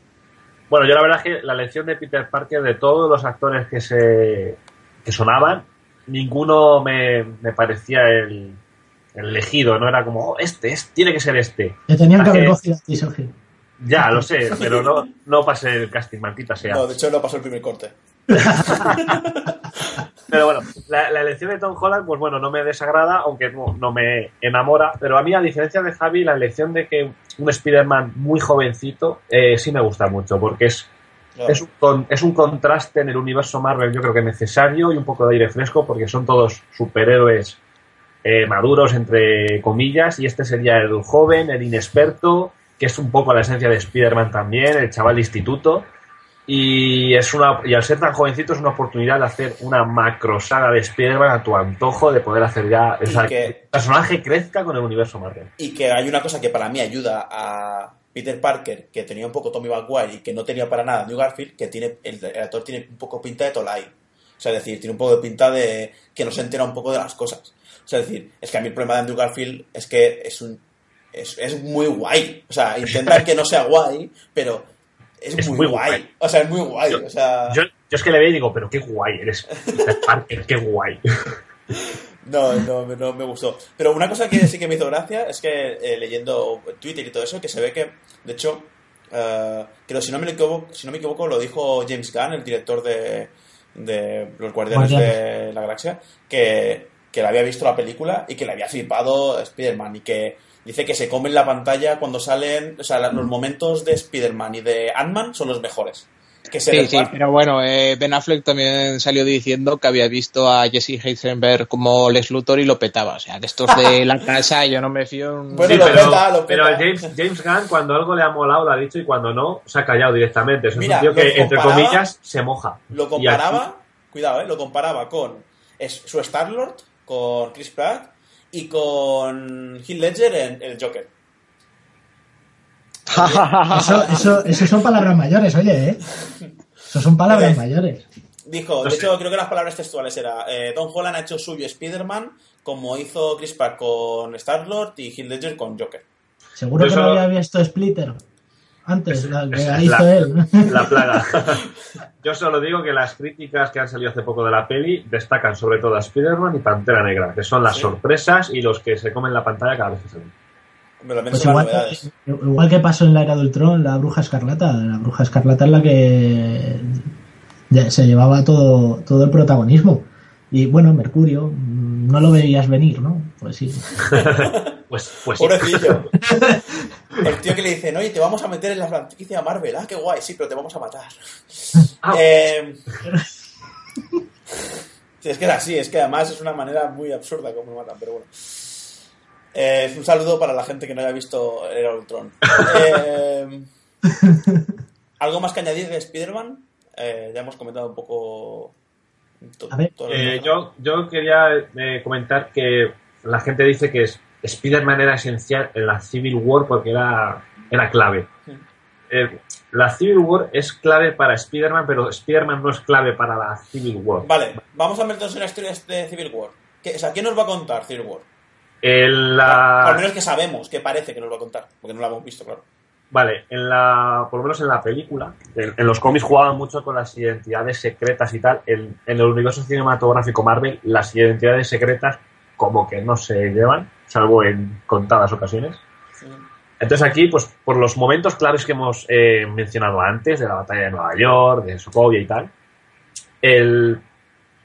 bueno, yo la verdad es que la elección de Peter Parker, de todos los actores que se que sonaban, ninguno me, me parecía el, el elegido, no era como, oh, este, es, tiene que ser este. Te tenían que haber cogido a ti, Sergio. Ya, lo sé, pero no, no pasé el casting, maldita sea. no, de hecho no pasó el primer corte. Pero bueno, la, la elección de Tom Holland, pues bueno, no me desagrada, aunque no, no me enamora. Pero a mí, a diferencia de Javi, la elección de que un Spider-Man muy jovencito eh, sí me gusta mucho, porque es, Claro. es, un, con- es un contraste en el universo Marvel, yo creo que necesario y un poco de aire fresco, porque son todos superhéroes eh, maduros, entre comillas, y este sería el joven, el inexperto, que es un poco la esencia de Spider-Man también, el chaval de instituto. Y, es una, y al ser tan jovencito es una oportunidad de hacer una macro saga de Spider-Man a tu antojo, de poder hacer ya o Y sea, que- que el personaje crezca con el universo Marvel. Y que hay una cosa que para mí ayuda a Peter Parker, que tenía un poco Tommy Maguire y que no tenía para nada New Garfield, que tiene el, el actor tiene un poco pinta de Tolai. O sea, es decir, tiene un poco de pinta de que no se entera un poco de las cosas. O sea, es decir, es que a mí el problema de Andrew Garfield es que es un es, es muy guay. O sea, intentan que no sea guay, pero es, Es muy, muy guay. guay. O sea, es muy guay. Yo- o sea, Yo, yo es que le veo y digo, pero qué guay eres. Parker, qué guay. No, no, no me gustó. Pero una cosa que sí que me hizo gracia es que eh, leyendo Twitter y todo eso, que se ve que, de hecho, eh, creo, si no, me equivoco, si no me equivoco, lo dijo James Gunn, el director de, de Los Guardianes Guardianes. de la Galaxia, que, que le había visto la película y que le había flipado Spider-Man y que dice que se come en la pantalla cuando salen, o sea, los momentos de Spider-Man y de Ant-Man son los mejores. Que se Sí, les sí, pero bueno, eh, Ben Affleck también salió diciendo que había visto a Jesse Heisenberg como Lex Luthor y lo petaba. O sea, que estos de la casa yo no me fío. un- Bueno, Sí, lo pero, peta, lo pero peta. James, James Gunn, cuando algo le ha molado, lo ha dicho y cuando no, se ha callado directamente. Es un Mira, tío que, lo entre comparaba- comillas, se moja. Lo aquí- comparaba, cuidado, eh, lo comparaba con es, su Star-Lord, con Chris Pratt y con Heath Ledger en el Joker. Eso, eso, eso son palabras mayores, oye, ¿eh? Eso son palabras mayores. Dijo, de hecho, creo que las palabras textuales era eh, Tom Holland ha hecho suyo Spider-Man como hizo Chris Pratt con Star-Lord y Heath Ledger con Joker. Seguro Yo que no había visto Splitter antes, la que es hizo la- él. La plaga. Yo solo digo que las críticas que han salido hace poco de la peli destacan sobre todo a Spider-Man y Pantera Negra, que son las Sí. sorpresas y los que se comen la pantalla cada vez que salen. Pues igual, que, igual que pasó en la era de Ultron, la bruja escarlata. La bruja escarlata es la que se llevaba todo, todo el protagonismo. Y bueno, Mercurio, mm, no lo veías venir, ¿no? Pues sí. Pues, pues sí. Pobrecillo. El tío que le dice, oye, te vamos a meter en la franquicia Marvel. Ah, qué guay, sí, pero te vamos a matar. Eh, sí, es que era así, es que además es una manera muy absurda como lo matan, pero bueno. Eh, un saludo para la gente que no haya visto Era Ultron. Eh, ¿Algo más que añadir de Spider-Man? Eh, ya hemos comentado un poco. to- A ver. todo lo Eh, yo, yo quería eh, comentar que la gente dice que es- Spider-Man era esencial en la Civil War porque era, era clave. Eh, la Civil War es clave para Spider-Man, pero Spider-Man no es clave para la Civil War. Vale, vamos a meternos en la historia de Civil War. ¿Qué, o sea, ¿quién nos va a contar Civil War? En la- Al menos que sabemos, que parece que nos va a contar, porque no lo hemos visto, claro. Vale, en la, por lo menos en la película, en, en los cómics jugaban mucho con las identidades secretas y tal. En, en el universo cinematográfico Marvel, las identidades secretas como que no se llevan, salvo en contadas ocasiones. Entonces aquí, pues por los momentos claves que hemos eh, mencionado antes, de la batalla de Nueva York, de Sokovia y tal, el,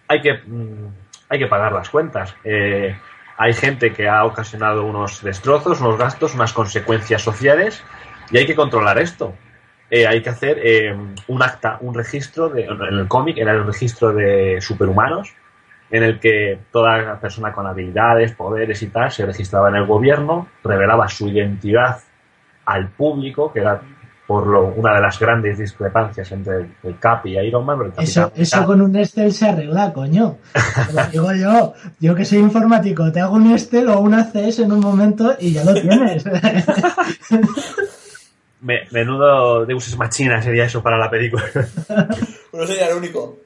hay, que, mm, hay que pagar las cuentas. Eh, hay gente que ha ocasionado unos destrozos, unos gastos, unas consecuencias sociales y hay que controlar esto. Eh, hay que hacer eh, un acta, un registro, de, en el cómic era el registro de superhumanos, en el que toda persona con habilidades, poderes y tal se registraba en el gobierno, revelaba su identidad al público, que era por lo, una de las grandes discrepancias entre el, el Cap y Iron Man. pero el Eso, eso con un Excel se arregla, coño. Te lo digo yo, yo que soy informático, te hago un Excel o un ACS en un momento y ya lo tienes. Me- menudo Deus Ex Machina sería eso para la película. No sería el único.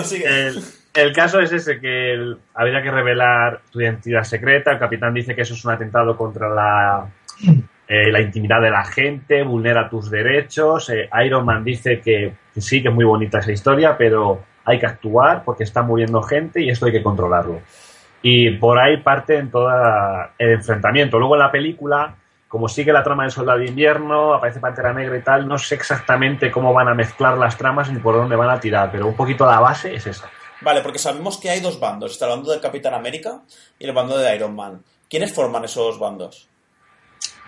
Así que- el, el caso es ese, que habría que revelar tu identidad secreta. El capitán dice que eso es un atentado contra la, eh, la intimidad de la gente, vulnera tus derechos. Eh, Iron Man dice que, que sí, que es muy bonita esa historia, pero hay que actuar porque está muriendo gente y esto hay que controlarlo. Y por ahí parte en todo el enfrentamiento. Luego en la película, como sigue la trama del Soldado de Invierno, aparece Pantera Negra y tal, no sé exactamente cómo van a mezclar las tramas ni por dónde van a tirar, pero un poquito la base es esa. Vale, porque sabemos que hay dos bandos. Está el bando del Capitán América y el bando de Iron Man. ¿Quiénes forman esos bandos?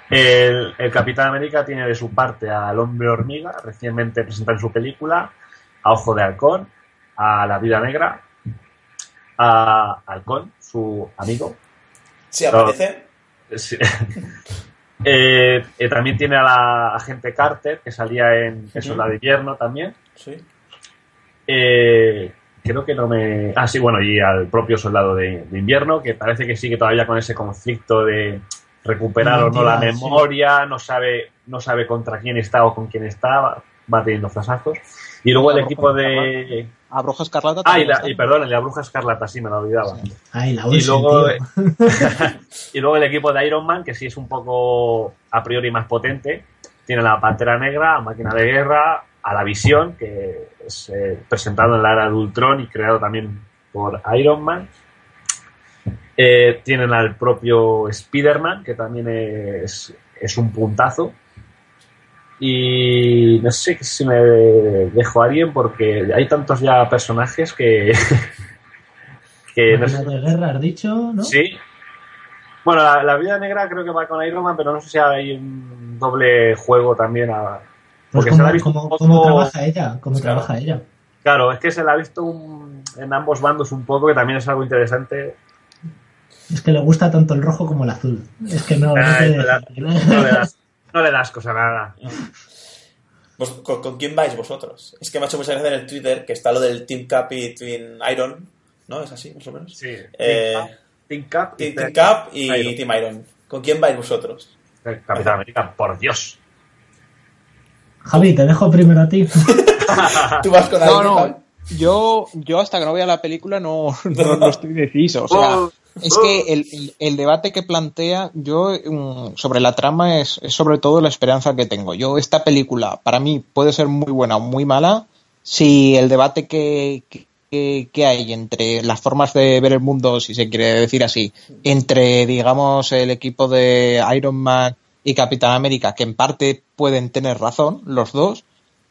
El, el Capitán América tiene de su parte al Hombre Hormiga, recientemente presentado en su película, a Ojo de Halcón, a la Vida Negra, a Halcón, su amigo. Si aparece. Sí. Eh, eh, también tiene a la agente Carter, que salía en El Soldado de Invierno también. Sí. Eh, creo que no me. Ah, sí, bueno, y al propio Soldado de, de Invierno, que parece que sigue todavía con ese conflicto de recuperar o no la sí. memoria, no sabe, no sabe contra quién está o con quién está, va, teniendo flasazos. Y luego el equipo de. A Bruja Escarlata Ah, y, la, perdón, el de Bruja Escarlata, sí, me lo olvidaba. Ay, la Y luego, y luego el equipo de Iron Man, que sí es un poco a priori más potente, tiene a la Pantera Negra, a Máquina de Guerra, a la Visión, que es eh, presentado en la era de Ultron y creado también por Iron Man. Eh, tienen al propio Spider-Man, que también es, es un puntazo. Y no sé si me dejo a alguien porque hay tantos ya personajes que... que no sé- de guerra, has dicho, ¿no? Sí. Bueno, la, la vida negra creo que va con Iron Man, pero no sé si hay un doble juego también. a- Pues porque se la ha visto cómo- un poco. cómo trabaja ella, cómo Claro. trabaja ella. Claro, es que se la ha visto un- en ambos bandos un poco, que también es algo interesante. Es que le gusta tanto el rojo como el azul. Es que no, no Ay, te no, da- decir. no le das, no le das cosa a nada. ¿con, con quién vais vosotros? Es que me ha hecho mucha gracia en el Twitter que está lo del Team Cap y Twin Iron. ¿No? ¿Es así, más o menos? Sí. Eh, Team Cap y Team, Team Cap y Iron. Team Iron. ¿Con quién vais vosotros? Capitán América, por Dios. Javi, te dejo primero a ti. ¿Tú vas con No, no. Yo, yo hasta que no vea la película no, no, no estoy deciso. O sea, Oh, es que el, el- el debate que plantea yo mm, sobre la trama es, es sobre todo la esperanza que tengo. Yo, esta película, para mí, puede ser muy buena o muy mala si el debate que, que, que hay entre las formas de ver el mundo, si se quiere decir así, entre, digamos, el equipo de Iron Man y Capitán América, que en parte pueden tener razón, los dos,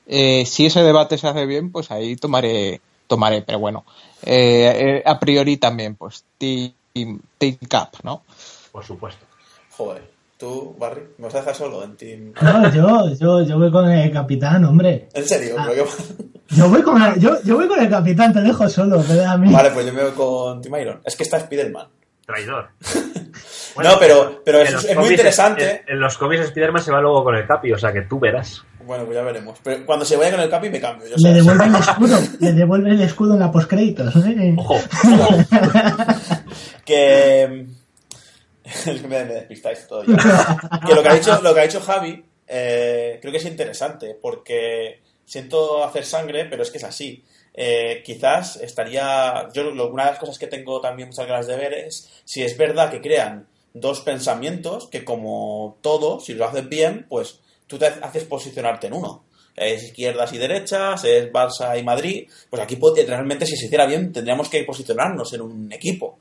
eh, si ese debate se hace bien, pues ahí tomaré, tomaré. Pero bueno, eh, eh, a priori también, pues Team, team Cap, ¿no? Por supuesto. Joder, tú, Barry, ¿me vas a dejar solo en Team? No, yo, yo, yo voy con el capitán, hombre. ¿En serio? Ah. Yo voy con, el- yo, yo voy con el capitán, te dejo solo, me da a mí. Vale, pues yo me voy con Team Iron. Es que está Spider-Man. Traidor. No, pero- pero es- muy interesante. En, en los cómics Spider-Man se va luego con el Capi, o sea que tú verás. Bueno, pues ya veremos. Pero cuando se vaya con el Capi me cambio. Yo Le devuelve el escudo, le devuelve el escudo en la postcréditos, ¿eh? que es que me, me despistáis todo ya. que lo que ha dicho lo que ha dicho Javi eh, creo que es interesante porque siento hacer sangre pero es que es así Eh, quizás estaría yo lo- una de las cosas que tengo también muchas ganas de ver es si es verdad que crean dos pensamientos que como todo si lo haces bien pues tú te haces posicionarte en uno es izquierdas y derechas, es Barça y Madrid, pues aquí realmente si se hiciera bien tendríamos que posicionarnos en un equipo.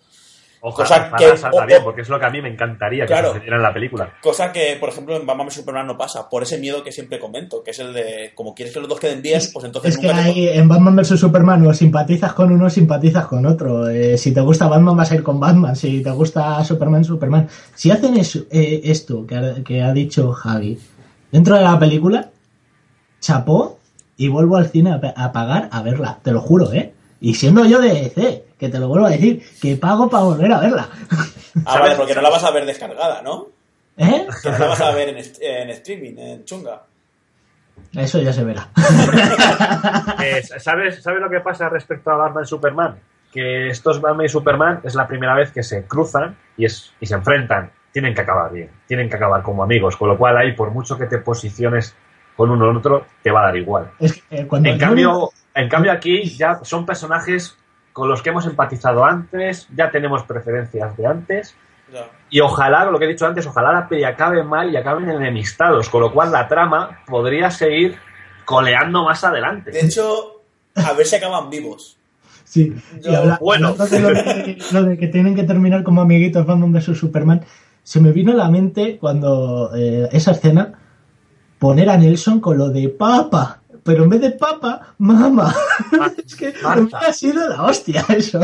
Ojalá, Cosa ojalá que- salga o- bien, porque es lo que a mí me encantaría que Claro. sucediera en la película. Cosa que, por ejemplo, en Batman Superman no pasa, por ese miedo que siempre comento, que es el de, como quieres que los dos queden bien, pues entonces Es que te- hay, en Batman vs Superman o simpatizas con uno o simpatizas con otro. Eh, si te gusta Batman vas a ir con Batman, si te gusta Superman, Superman. Si hacen eso, eh, esto que ha, que ha dicho Javi dentro de la película, chapó y vuelvo al cine a, a pagar a verla, te lo juro, ¿eh? Y siendo yo de DC, que te lo vuelvo a decir, que pago para volver a verla. Ah, vale, porque no la vas a ver descargada, ¿no? ¿Eh? Que no la vas a ver en, streaming, en chunga. Eso ya se verá. Eh, ¿sabes, ¿Sabes lo que pasa respecto a Batman y Superman? Que estos Batman y Superman es la primera vez que se cruzan y, es, y se enfrentan. Tienen que acabar bien, tienen que acabar como amigos, con lo cual ahí, por mucho que te posiciones con uno o otro, te va a dar igual. Es que, eh, En cambio, en cambio aquí ya son personajes con los que hemos empatizado antes, ya tenemos preferencias de antes, y ojalá, lo que he dicho antes, ojalá la peli acabe mal y acaben enemistados, con lo cual la trama podría seguir coleando más adelante. De hecho, a ver si acaban vivos. Sí, Yo- y habla- bueno. de lo, de, lo de que tienen que terminar como amiguitos Batman vs Superman, se me vino a la mente cuando eh, esa escena poner a Nelson con lo de papa, pero en vez de papa, mama. es que Marta. ha sido la hostia eso.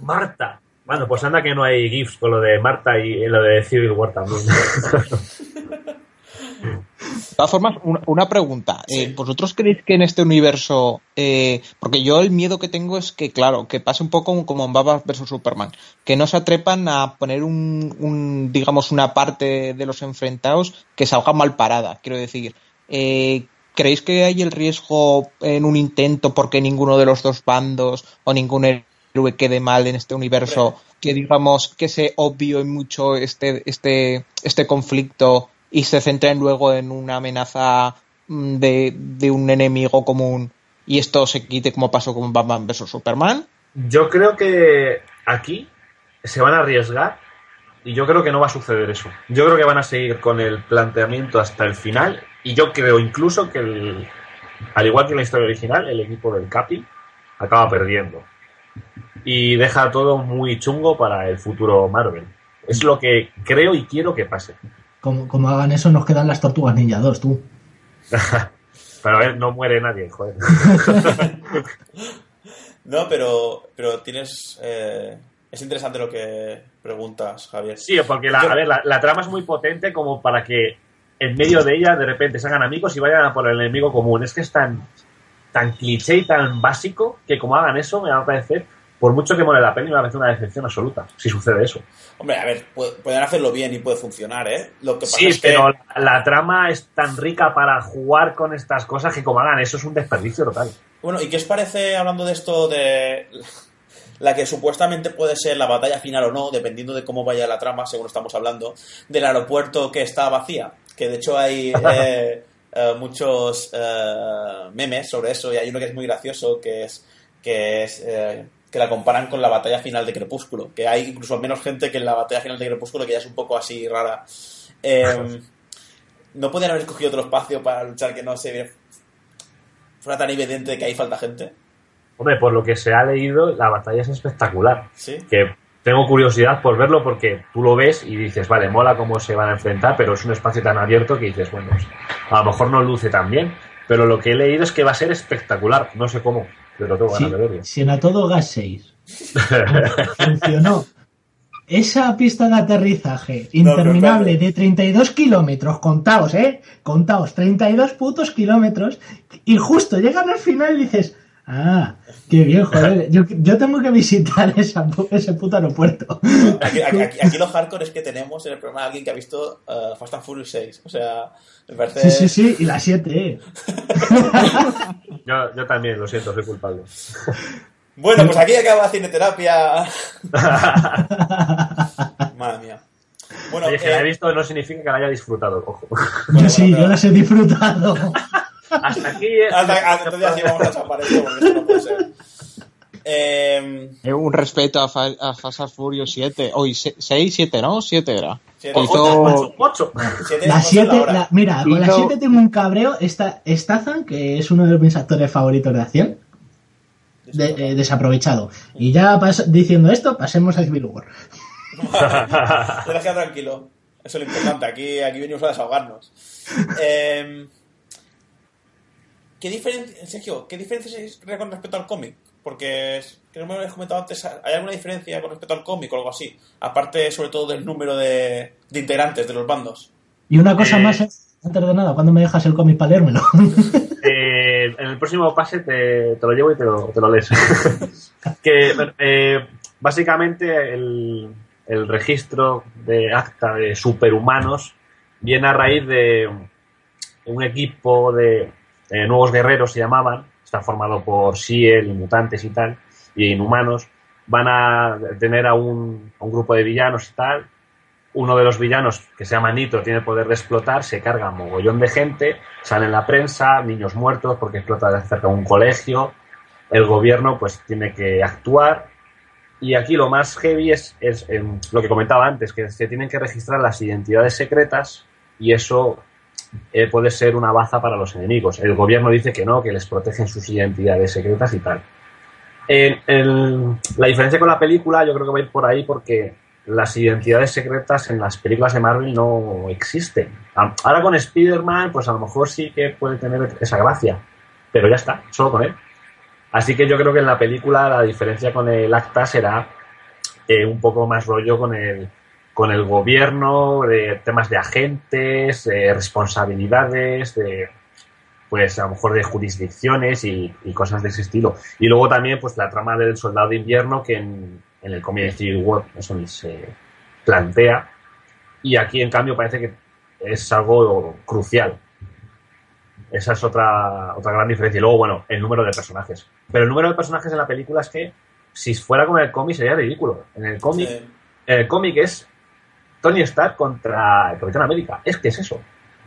Marta. Bueno, pues anda que no hay GIFs con lo de Marta y lo de Civil War también. De todas formas, una, una pregunta. Eh, ¿Vosotros creéis que en este universo, eh, porque yo el miedo que tengo es que, claro, que pase un poco como en Batman vs Superman, que no se atrepan a poner un, un, digamos, una parte de los enfrentados que salga mal parada, quiero decir. Eh, ¿Creéis que hay el riesgo en un intento porque ninguno de los dos bandos o ningún héroe quede mal en este universo, que digamos que se obvio en mucho este, este, este conflicto y se centren luego en una amenaza mm, de, de un enemigo común y esto se quite como pasó con Batman vs Superman? Yo creo que aquí se van a arriesgar y yo creo que no va a suceder eso. Yo creo que van a seguir con el planteamiento hasta el final y yo creo incluso que, el- al igual que en la historia original, el equipo del Capi acaba perdiendo. Y deja todo muy chungo para el futuro Marvel. Es lo que creo y quiero que pase. Como, como hagan eso, nos quedan las tortugas ninja 2, tú. Pero a ver, no muere nadie, joder. No, pero, pero tienes... eh, es interesante lo que preguntas, Javier. Sí, porque la, Yo- a ver, la, la trama es muy potente como para que en medio de ella de repente se hagan amigos y vayan a por el enemigo común. Es que es tan, tan cliché y tan básico que como hagan eso me va a parecer, por mucho que mole la peli, me va a parecer una decepción absoluta si sucede eso. Hombre, a ver, pu- pueden hacerlo bien y puede funcionar, ¿eh? Lo que pasa Sí, es que... pero la, la trama es tan rica para jugar con estas cosas que como hagan eso es un desperdicio total. Bueno, ¿y qué os parece, hablando de esto, de la que supuestamente puede ser la batalla final o no, dependiendo de cómo vaya la trama, según estamos hablando, del aeropuerto que está vacía? Que de hecho hay eh, eh, muchos eh, memes sobre eso y hay uno que es muy gracioso, que es que es eh, que la comparan con la batalla final de Crepúsculo, que hay incluso menos gente que en la batalla final de Crepúsculo, que ya es un poco así rara. Eh, ¿No podrían haber escogido otro espacio para luchar que no se viera- fuera tan evidente que ahí falta gente? Hombre, por lo que se ha leído, la batalla es espectacular. Sí. Que tengo curiosidad por verlo porque tú lo ves y dices, vale, mola cómo se van a enfrentar, pero es un espacio tan abierto que dices, bueno, pues, a lo mejor no luce tan bien. Pero lo que he leído es que va a ser espectacular, no sé cómo. pero tengo Si, ganas de verlo. si en A Todo Gas 6 funcionó esa pista de aterrizaje interminable de 32 kilómetros, contaos, ¿eh? Contaos, 32 putos kilómetros, y justo llegan al final y dices, ah, qué bien, joder, yo, yo tengo que visitar esa ese puto aeropuerto. Aquí, aquí, aquí- aquí lo hardcore es que tenemos en el programa alguien que ha visto uh, Fast and Furious 6. O sea, me parece. Sí, sí, sí, y la 7, ¿eh? Yo, yo también, lo siento, soy culpable. Bueno, pues aquí acaba Cineterapia. Madre mía. Bueno, Oye, que eh, la he visto no significa que la haya disfrutado, ojo. Yo sí, yo las he disfrutado. Hasta aquí es... hasta, hasta entonces así vamos a chapar esto porque esto no puede ser. Eh, un respeto a, Fa- a Fast and Furious 7. Hoy 6, 7, ¿no? 7 era. Siete. Hizo- Ocho, ocho. siete La no sé 7, hora. la- mira, con la Hizo- 7 tengo un cabreo. Está Statham, que es uno de mis actores favoritos de acción, de- eh, desaprovechado. Y ya diciendo esto, pasemos a Civil War. Te tranquilo. Eso es lo importante. Aquí, aquí venimos a desahogarnos. Eh, ¿Qué diferencia, Sergio, qué diferencias hay con respecto al cómic? Porque es- que me lo habías comentado antes. ¿Hay alguna diferencia con respecto al cómic o algo así? Aparte, sobre todo, del número de, de integrantes de los bandos. Y una cosa Eh. más, eh, antes de nada, cuando me dejas el cómic para leérmelo? Eh, en el próximo pase te, te lo llevo y te lo, te lo lees. que eh, básicamente el, el registro de acta de superhumanos viene a raíz de un equipo de eh, nuevos guerreros se llamaban, está formado por Shield, mutantes y tal, y inhumanos, van a tener a un, a un grupo de villanos y tal. Uno de los villanos, que se llama Nitro, tiene el poder de explotar, se carga mogollón de gente, sale en la prensa, niños muertos porque explota de cerca un colegio, el gobierno pues tiene que actuar. Y aquí lo más heavy es, es em, lo que comentaba antes, que se tienen que registrar las identidades secretas y eso eh, puede ser una baza para los enemigos. El gobierno dice que no, que les protegen sus identidades secretas y tal. La diferencia con la película yo creo que va a ir por ahí porque las identidades secretas en las películas de Marvel no existen. Ahora con Spider-Man pues a lo mejor sí que puede tener esa gracia, pero ya está, solo con él. Así que yo creo que en la película la diferencia con el acta será eh, un poco más rollo con el, con el gobierno, de temas de agentes, de responsabilidades, de pues a lo mejor de jurisdicciones y, y cosas de ese estilo. Y luego también pues la trama del soldado de invierno que en, en el cómic de Civil War eso ni se plantea y aquí en cambio parece que es algo crucial. Esa es otra, otra gran diferencia. Y luego, bueno, el número de personajes. Pero el número de personajes en la película es que si fuera como en el cómic sería ridículo. En el cómic, Sí. en el cómic es Tony Stark contra el Capitán América. Es que es eso.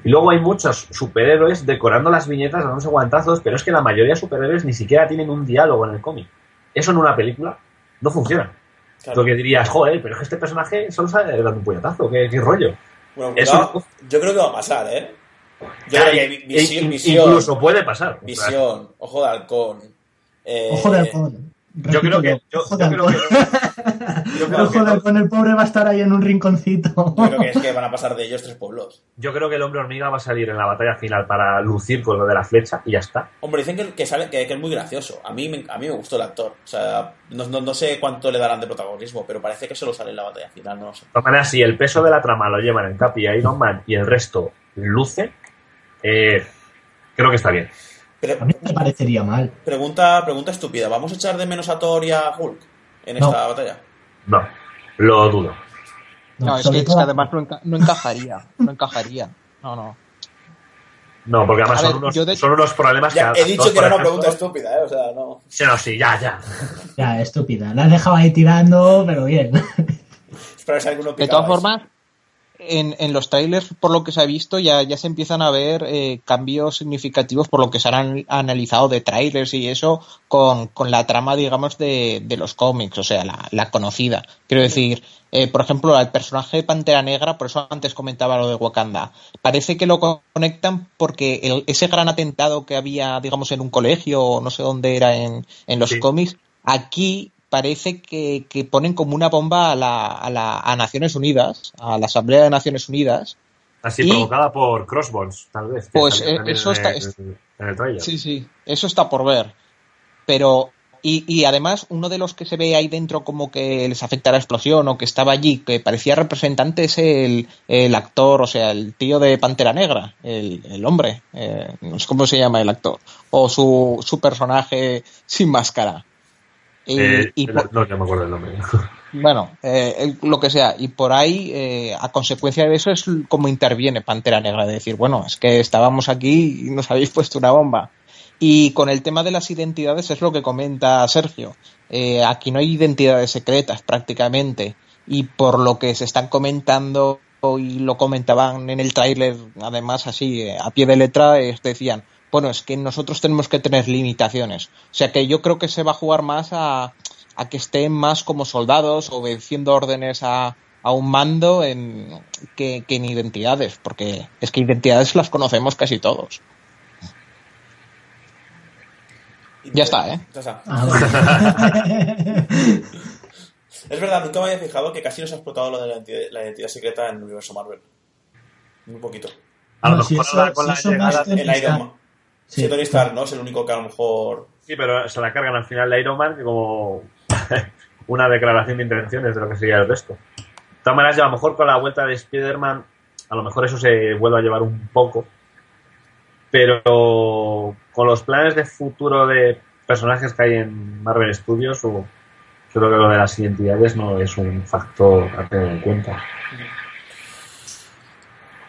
Y luego hay muchos superhéroes decorando las viñetas, dándose guantazos, pero es que la mayoría de superhéroes ni siquiera tienen un diálogo en el cómic. Eso en una película no funciona. Claro. Porque dirías, joder, pero es que este personaje solo sale dando un puñetazo, ¿qué, qué rollo? Bueno, Eso yo creo que va a pasar, ¿eh? Yo creo que visión, visión, incluso puede pasar. Visión, ojo de halcón. eh, Ojo de halcón. Yo creo que. Yo, creo que yo creo Ojo que de no- halcón, el pobre va a estar ahí en un rinconcito. Yo creo que es que van a pasar de ellos tres pueblos. yo creo que el hombre hormiga va a salir en la batalla final para lucir con lo de la flecha y ya está. Hombre, dicen que, que sale, que, que es muy gracioso. A mí, me, a mí me gustó el actor. O sea, no, no- no sé cuánto le darán de protagonismo, pero parece que solo sale en la batalla final, no lo sé. De todas maneras, si el peso de la trama lo llevan en Capi y Iron Man y el resto luce, eh, creo que está bien. Pero, A mí me parecería mal. pregunta, pregunta estúpida. ¿Vamos a echar de menos a Thor y a Hulk en No. esta batalla? No, lo dudo. No, es que, es que todo- además no, enca- no encajaría. No encajaría. No, no. No, porque además ver, son, unos, son unos problemas Ya, que. he dicho que era una pregunta estúpida, ¿eh? O sea, no. Sí, no, sí, ya, ya. Ya, estúpida. La has dejado ahí tirando, pero bien. Espero que si alguno De todas eso. formas, en, en los trailers, por lo que se ha visto, ya, ya se empiezan a ver eh, cambios significativos por lo que se han analizado de trailers y eso con, con la trama, digamos, de, de los cómics, o sea, la, la conocida. Quiero decir, eh, por ejemplo, al personaje de Pantera Negra, por eso antes comentaba lo de Wakanda, parece que lo conectan porque el- ese gran atentado que había, digamos, en un colegio o no sé dónde era en, en los Sí. cómics, aquí parece que, que ponen como una bomba a, la, a, la, a Naciones Unidas, a la Asamblea de Naciones Unidas. Así Y- provocada por Crossbones, tal vez. Pues, eh, eso en está- en el. Sí, sí, eso está por ver. Pero y, y, además, uno de los que se ve ahí dentro como que les afecta la explosión o que estaba allí, que parecía representante, es el, el actor, o sea, el tío de Pantera Negra, el, el hombre, eh, no sé cómo se llama el actor, o su, su personaje sin máscara. Y, Eh, y por- no, no me acuerdo el nombre. bueno, eh, lo que sea. Y por ahí, eh, a consecuencia de eso, es como interviene Pantera Negra, de decir, bueno, es que estábamos aquí y nos habéis puesto una bomba. Y con el tema de las identidades es lo que comenta Sergio. Eh, aquí no hay identidades secretas prácticamente. Y por lo que se están comentando y lo comentaban en el tráiler, además así, eh, a pie de letra, decían, bueno, es que nosotros tenemos que tener limitaciones. O sea que yo creo que se va a jugar más a, a que estén más como soldados, obedeciendo órdenes a, a un mando en, que, que en identidades, porque es que identidades las conocemos casi todos. Ya está, ¿eh? Ya está. Ah. Es verdad, nunca me había fijado que casi no se ha explotado lo de la identidad, la identidad secreta en el universo Marvel. Muy poquito. A lo si mejor eso- con si la llegada- En Iron. Man. Sí. Tony Stark, ¿no? Es el único que a lo mejor. Sí, pero se la cargan al final de Iron Man que como una declaración de intenciones de lo que sería el resto. De todas maneras, a lo mejor con la vuelta de Spider-Man, a lo mejor eso se vuelve a llevar un poco. Pero con los planes de futuro de personajes que hay en Marvel Studios, o- creo que lo de las identidades no es un factor a tener en cuenta.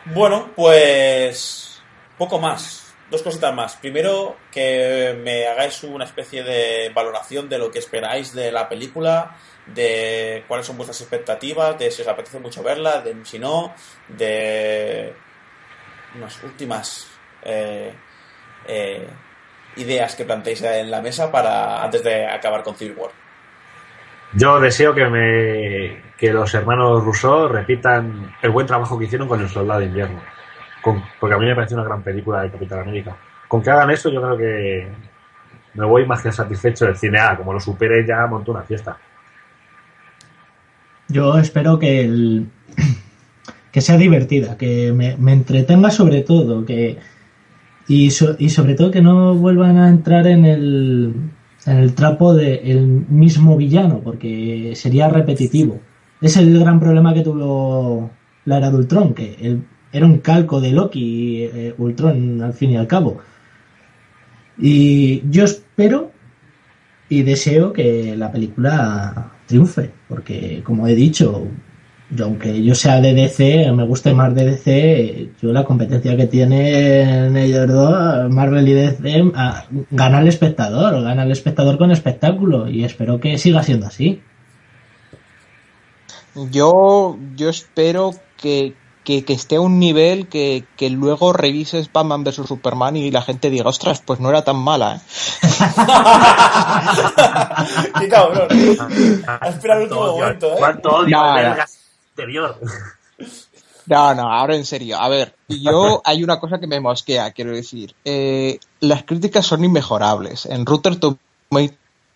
Bueno, pues. Poco más. Dos cositas más. Primero, que me hagáis una especie de valoración de lo que esperáis de la película, de cuáles son vuestras expectativas, de si os apetece mucho verla, de si no, de unas últimas eh, eh, ideas que planteéis en la mesa para antes de acabar con Civil War. Yo deseo que me que los hermanos Rousseau repitan el buen trabajo que hicieron con el Soldado de Invierno. Con- porque a mí me parece una gran película de Capitán América. Con que hagan eso, yo creo que me voy más que satisfecho del cine. Como lo supere, ya monto una fiesta. Yo espero que el que sea divertida, que me, entretenga sobre todo, que y, so- y sobre todo que no vuelvan a entrar en el en el trapo del mismo villano, porque sería repetitivo. Es el gran problema que tuvo la era de Ultron, que el- era un calco de Loki, eh, Ultron al fin y al cabo. Y yo espero y deseo que la película triunfe, porque como he dicho, yo aunque yo sea de DC, me guste más de DC, yo la competencia que tienen ellos dos, Marvel y DC, a- gana el espectador, gana el espectador con espectáculo, y espero que siga siendo así. Yo, yo espero que, que, que esté a un nivel que, que luego revises Batman vs Superman y la gente diga, ostras, pues no era tan mala, ¿eh? ¡Qué cabrón! Ha esperado el último ¿Cuánto odio, momento, ¿eh? cuánto odio ya. vergas exterior? No, no, ahora en serio. A ver, yo hay una cosa que me mosquea, quiero decir. Eh, las críticas son inmejorables. En Router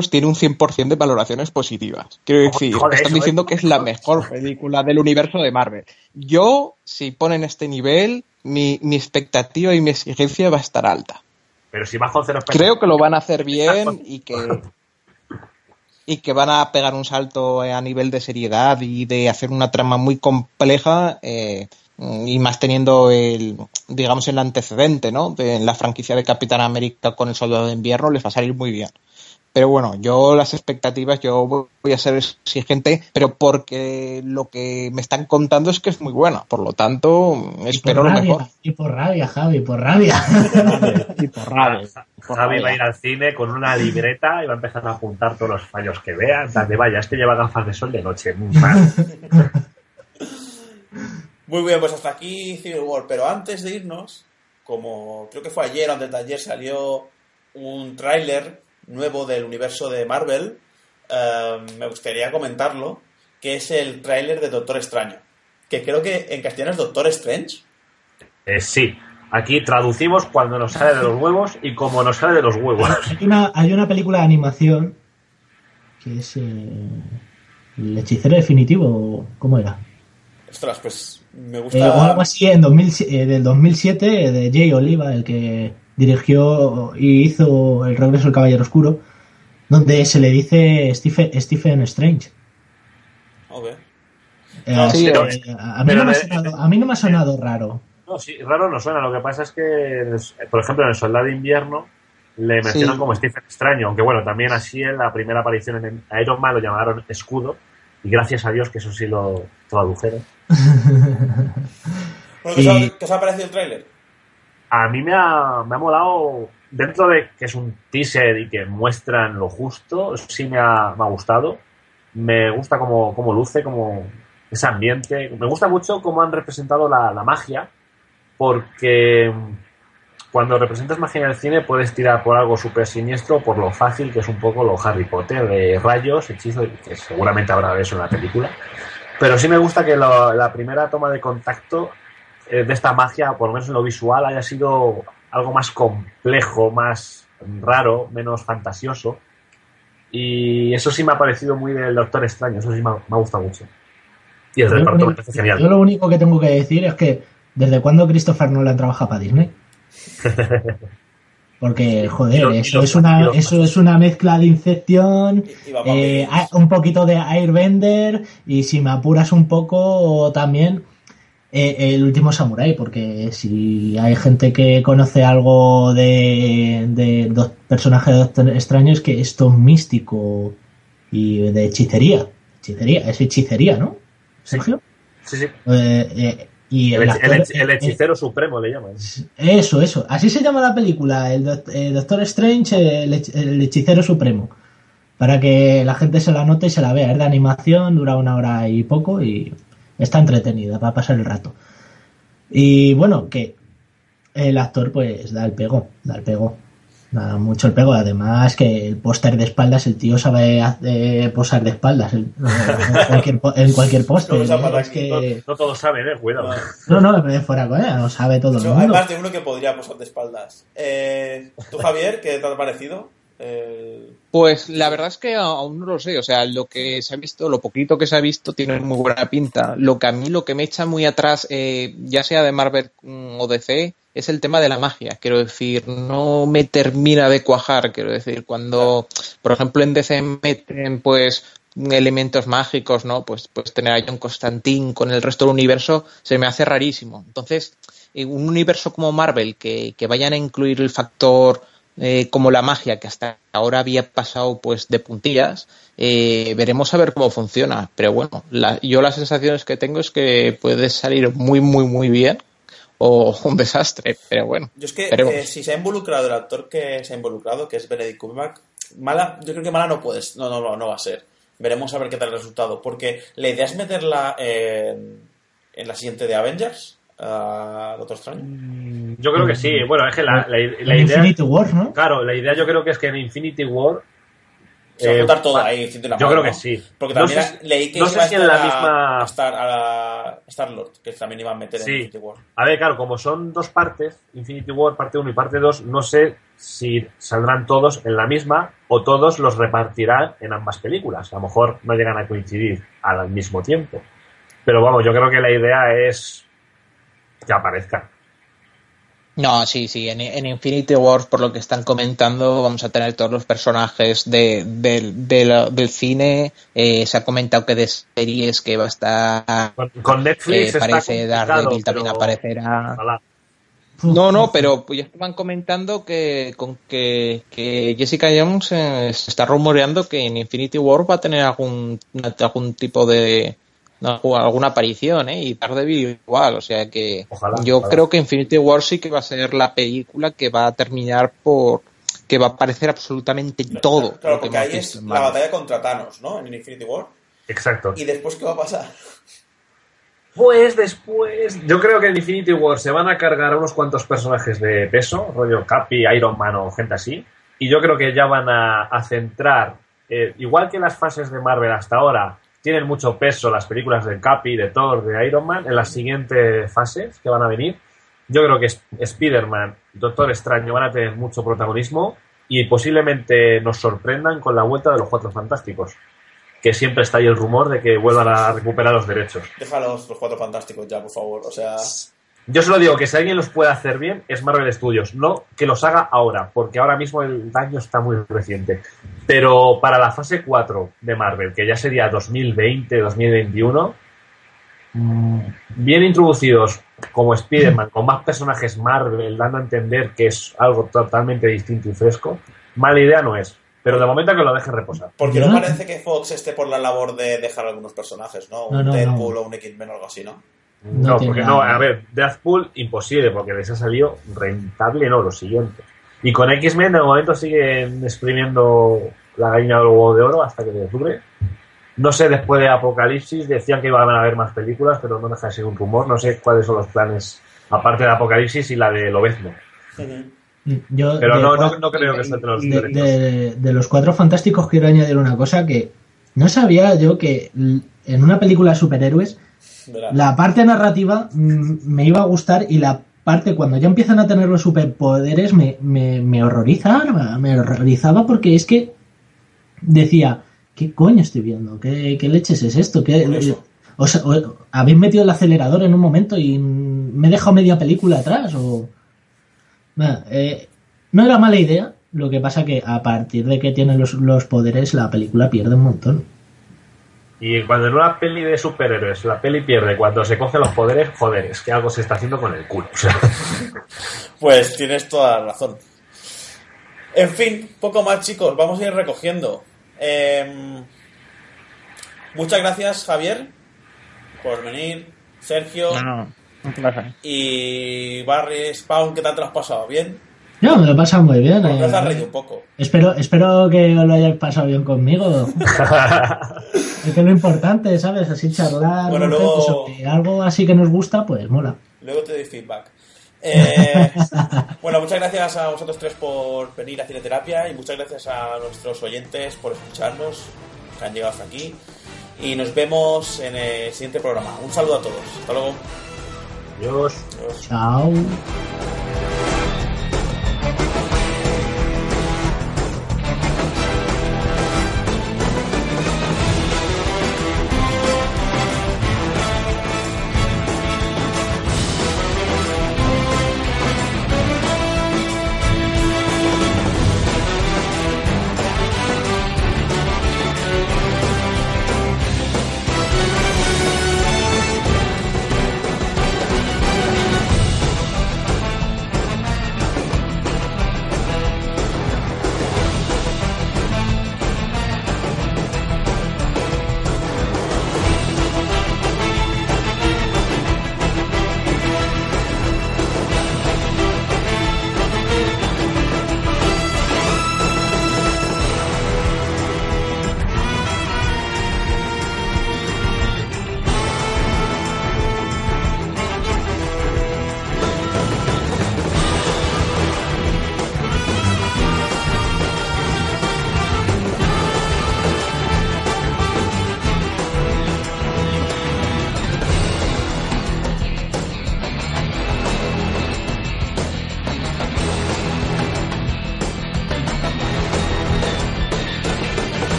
Tiene un 100% de valoraciones positivas. Quiero decir, Joder, están eso, diciendo ¿eh? que es la mejor película del universo de Marvel. Yo, si ponen este nivel, mi, mi expectativa y mi exigencia va a estar alta. Pero si bajo cero Creo que lo van a hacer bien y que y que van a pegar un salto a nivel de seriedad y de hacer una trama muy compleja eh, y más teniendo el digamos el antecedente no de la franquicia de Capitán América con el Soldado de Invierno les va a salir muy bien pero bueno yo las expectativas yo voy a ser exigente pero porque lo que me están contando es que es muy buena por lo tanto espero por lo rabia, mejor y por rabia, Javi, por rabia. y por rabia, por Javi va a ir al cine con una libreta y va a empezar a apuntar todos los fallos que vea. De, vaya, este lleva gafas de sol de noche. muy mal". Muy bien, pues hasta aquí Civil War. Pero antes de irnos, como creo que fue ayer antes de ayer, salió un tráiler nuevo del universo de Marvel. eh, me gustaría comentarlo, que es el tráiler de Doctor Extraño. Que creo que en castellano es Doctor Strange. Eh, sí, aquí traducimos cuando nos sale de los huevos y como nos sale de los huevos. Hay una, hay una película de animación que es eh, El hechicero definitivo, ¿cómo era? Ostras, pues me Eh, gusta. o algo así en 2000, eh, del 2007 de Jay Oliva, el que dirigió y hizo El regreso del caballero oscuro. donde se le dice Stephen, Stephen Strange. Eh, sí, pero- a, mí no me ha sonado, a mí no me ha sonado raro. No, sí, raro no suena. Lo que pasa es que, por ejemplo, en el Soldado de Invierno le mencionan Sí. como Stephen Extraño, aunque bueno, también así en la primera aparición en Iron Man lo llamaron Escudo, y gracias a Dios que eso sí lo tradujeron. Bueno, ¿qué, Y- os ha, qué os ha parecido el tráiler? A mí me ha, me ha molado, dentro de que es un teaser y que muestran lo justo, sí me ha, me ha gustado. Me gusta cómo, cómo luce, como ese ambiente. Me gusta mucho cómo han representado la, la magia, porque cuando representas magia en el cine puedes tirar por algo súper siniestro, por lo fácil que es un poco lo Harry Potter, de rayos, hechizos, que seguramente habrá de eso en la película. Pero sí me gusta que lo- la primera toma de contacto eh, de esta magia, por lo menos en lo visual, haya sido algo más complejo, más raro, menos fantasioso. Y eso sí me ha parecido muy del Doctor Extraño, eso sí me ha, me ha gustado mucho. Y el Yo lo reparto me único- parece genial. Yo lo único que tengo que decir es que ¿desde cuándo Christopher Nolan trabaja para Disney? Porque, joder, los- eso, los- es una, eso es una mezcla de Inception, eh, un poquito de Airbender y si me apuras un poco también eh, el último Samurai, porque si hay gente que conoce algo de, de dos personajes de Doctor Extraño es que esto es místico y de hechicería. Hechicería, es hechicería, ¿no? Sergio? Sí, sí. Eh, eh, y El, el hechicero supremo le llaman. eso, eso. Así se llama la película, el, Doc- Doctor Strange, el hechicero supremo. Para que la gente se la note y se la vea. Es de animación, dura una hora y poco y está entretenida para pasar el rato. Y bueno, que el actor pues da el pego, da el pego. Da mucho el pego. Además que el póster de espaldas, el tío sabe hacer- posar de espaldas en cualquier, en cualquier póster. No, ¿eh? Es No, no todos saben, eh, cuidado. No, no, pero fuera coña, lo sabe todo el Eso, hay mundo. más de uno que podría posar de espaldas. Eh, ¿Tú, Javier, qué te ha parecido? Eh, Pues la verdad es que aún no lo sé, o sea, lo que se ha visto, lo poquito que se ha visto tiene muy buena pinta. Lo que a mí lo que me echa muy atrás, eh, ya sea de Marvel mm, o DC, es el tema de la magia. Quiero decir, no me termina de cuajar, quiero decir, cuando, por ejemplo, en DC meten pues elementos mágicos, ¿no? Pues, pues tener a John Constantine con el resto del universo se me hace rarísimo. Entonces, en un universo como Marvel que, que vayan a incluir el factor eh, como la magia que hasta ahora había pasado pues de puntillas eh, veremos a ver cómo funciona pero bueno la- yo las sensaciones que tengo es que puede salir muy muy muy bien o un desastre pero bueno yo es que eh, si se ha involucrado el actor que se ha involucrado, que es Benedict Cumberbatch, mala, yo creo que mala no puedes, no, no, no, no va a ser. Veremos a ver qué tal el resultado, porque la idea es meterla en, en la siguiente de Avengers, a Doctor Extraño. Yo creo que sí. Bueno, es que la, la- la En idea. Infinity War, ¿no? Claro, la idea yo creo que es que en Infinity War. Se va a eh, juntar todo ahí, Infinity War, Yo creo ¿no? que sí. Porque No también sé leí que no iba sé si en a la estar a- misma. a Star, a la Star Lord, que también iban a meter en. Infinity War. A ver, claro, como son dos partes, Infinity War parte 1 y parte 2, no sé si saldrán todos en la misma o todos los repartirán en ambas películas. A lo mejor no llegan a coincidir al mismo tiempo. Pero vamos, yo creo que la idea es que aparezcan. No, sí, sí. En, en Infinity Wars, por lo que están comentando, vamos a tener todos los personajes de, del- de la- del cine. Eh, se ha comentado que de series que va a estar. Con, con Netflix eh, parece Daredevil también aparecerá. ojalá. No, no, pero pues ya estaban comentando que con que, que Jessica Jones eh, se está rumoreando que en Infinity War va a tener algún algún tipo de alguna aparición, ¿eh? Y Daredevil igual, o sea que Ojalá, yo ojalá. creo que Infinity War sí que va a ser la película que va a terminar por que va a aparecer absolutamente todo Claro, lo que porque ahí visto es la Marvel. batalla contra Thanos, ¿no? En Infinity War. Exacto. ¿Y después qué va a pasar? Pues después, yo creo que en Infinity War se van a cargar a unos cuantos personajes de peso, rollo Capi, Iron Man o gente así, y yo creo que ya van a, a centrar, eh, igual que las fases de Marvel hasta ahora tienen mucho peso las películas de Capi, de Thor, de Iron Man, en las siguientes fases que van a venir, yo creo que Sp- Spider-Man Doctor Extraño van a tener mucho protagonismo y posiblemente nos sorprendan con la vuelta de los Cuatro Fantásticos, que siempre está ahí el rumor de que vuelvan a recuperar los derechos. Déjalos los cuatro fantásticos ya, por favor. O sea, Yo solo digo que si alguien los puede hacer bien es Marvel Studios, no que los haga ahora, porque ahora mismo el daño está muy reciente. Pero para la fase 4 de Marvel, que ya sería 2020-2021, mm, bien introducidos como Spider-Man, con más personajes Marvel, dando a entender que es algo totalmente distinto y fresco, mala idea no es. Pero de momento que lo dejen reposar. Porque no parece que Fox esté por la labor de dejar algunos personajes, ¿no? No, Un no, Deadpool no. o un X-Men o algo así, ¿no? No, No porque no, a ver, Deathpool imposible, porque les ha salido rentable, no, lo siguiente. Y con X-Men de momento siguen exprimiendo la gallina del huevo de oro hasta que les dure. No sé, después de Apocalipsis decían que iban a haber más películas, pero no deja de ser un rumor. No sé cuáles son los planes, aparte de Apocalipsis y la de Lobezno. Yo, Pero de no, cua- no, no creo que sea entre los de, de- de los cuatro fantásticos quiero añadir una cosa que no sabía yo que en una película de superhéroes Verás. la parte narrativa me iba a gustar y la parte cuando ya empiezan a tener los superpoderes me, me, me horrorizaba, me horrorizaba porque es que decía, ¿qué coño estoy viendo? ¿Qué, qué leches es esto? ¿Qué, Curioso. o sea, o- ¿Habéis metido el acelerador en un momento y me he dejado media película atrás? O... Bueno, eh, no era mala idea, lo que pasa que a partir de que tienen los, los poderes la película pierde un montón. Y cuando en una peli de superhéroes la peli pierde cuando se cogen los poderes, joder, es que algo se está haciendo con el culo. O sea, Pues tienes toda la razón. En fin, poco más chicos, vamos a ir recogiendo. Em, muchas gracias Javier por venir, Sergio un placer. y Barry Spawn, ¿qué tal te lo has pasado? ¿Bien? No, me lo he pasado muy bien. Pues eh. reído un poco. Espero, espero que os lo hayáis pasado bien conmigo. es que lo importante, ¿sabes? Así charlar Bueno, luego- sobre algo así que nos gusta, pues mola. Luego te doy feedback. Eh, bueno, muchas gracias a vosotros tres por venir a Cineterapia y muchas gracias a nuestros oyentes por escucharnos, que han llegado hasta aquí. Y nos vemos en el siguiente programa. Un saludo a todos. Hasta luego. Dios. Adiós. Chao.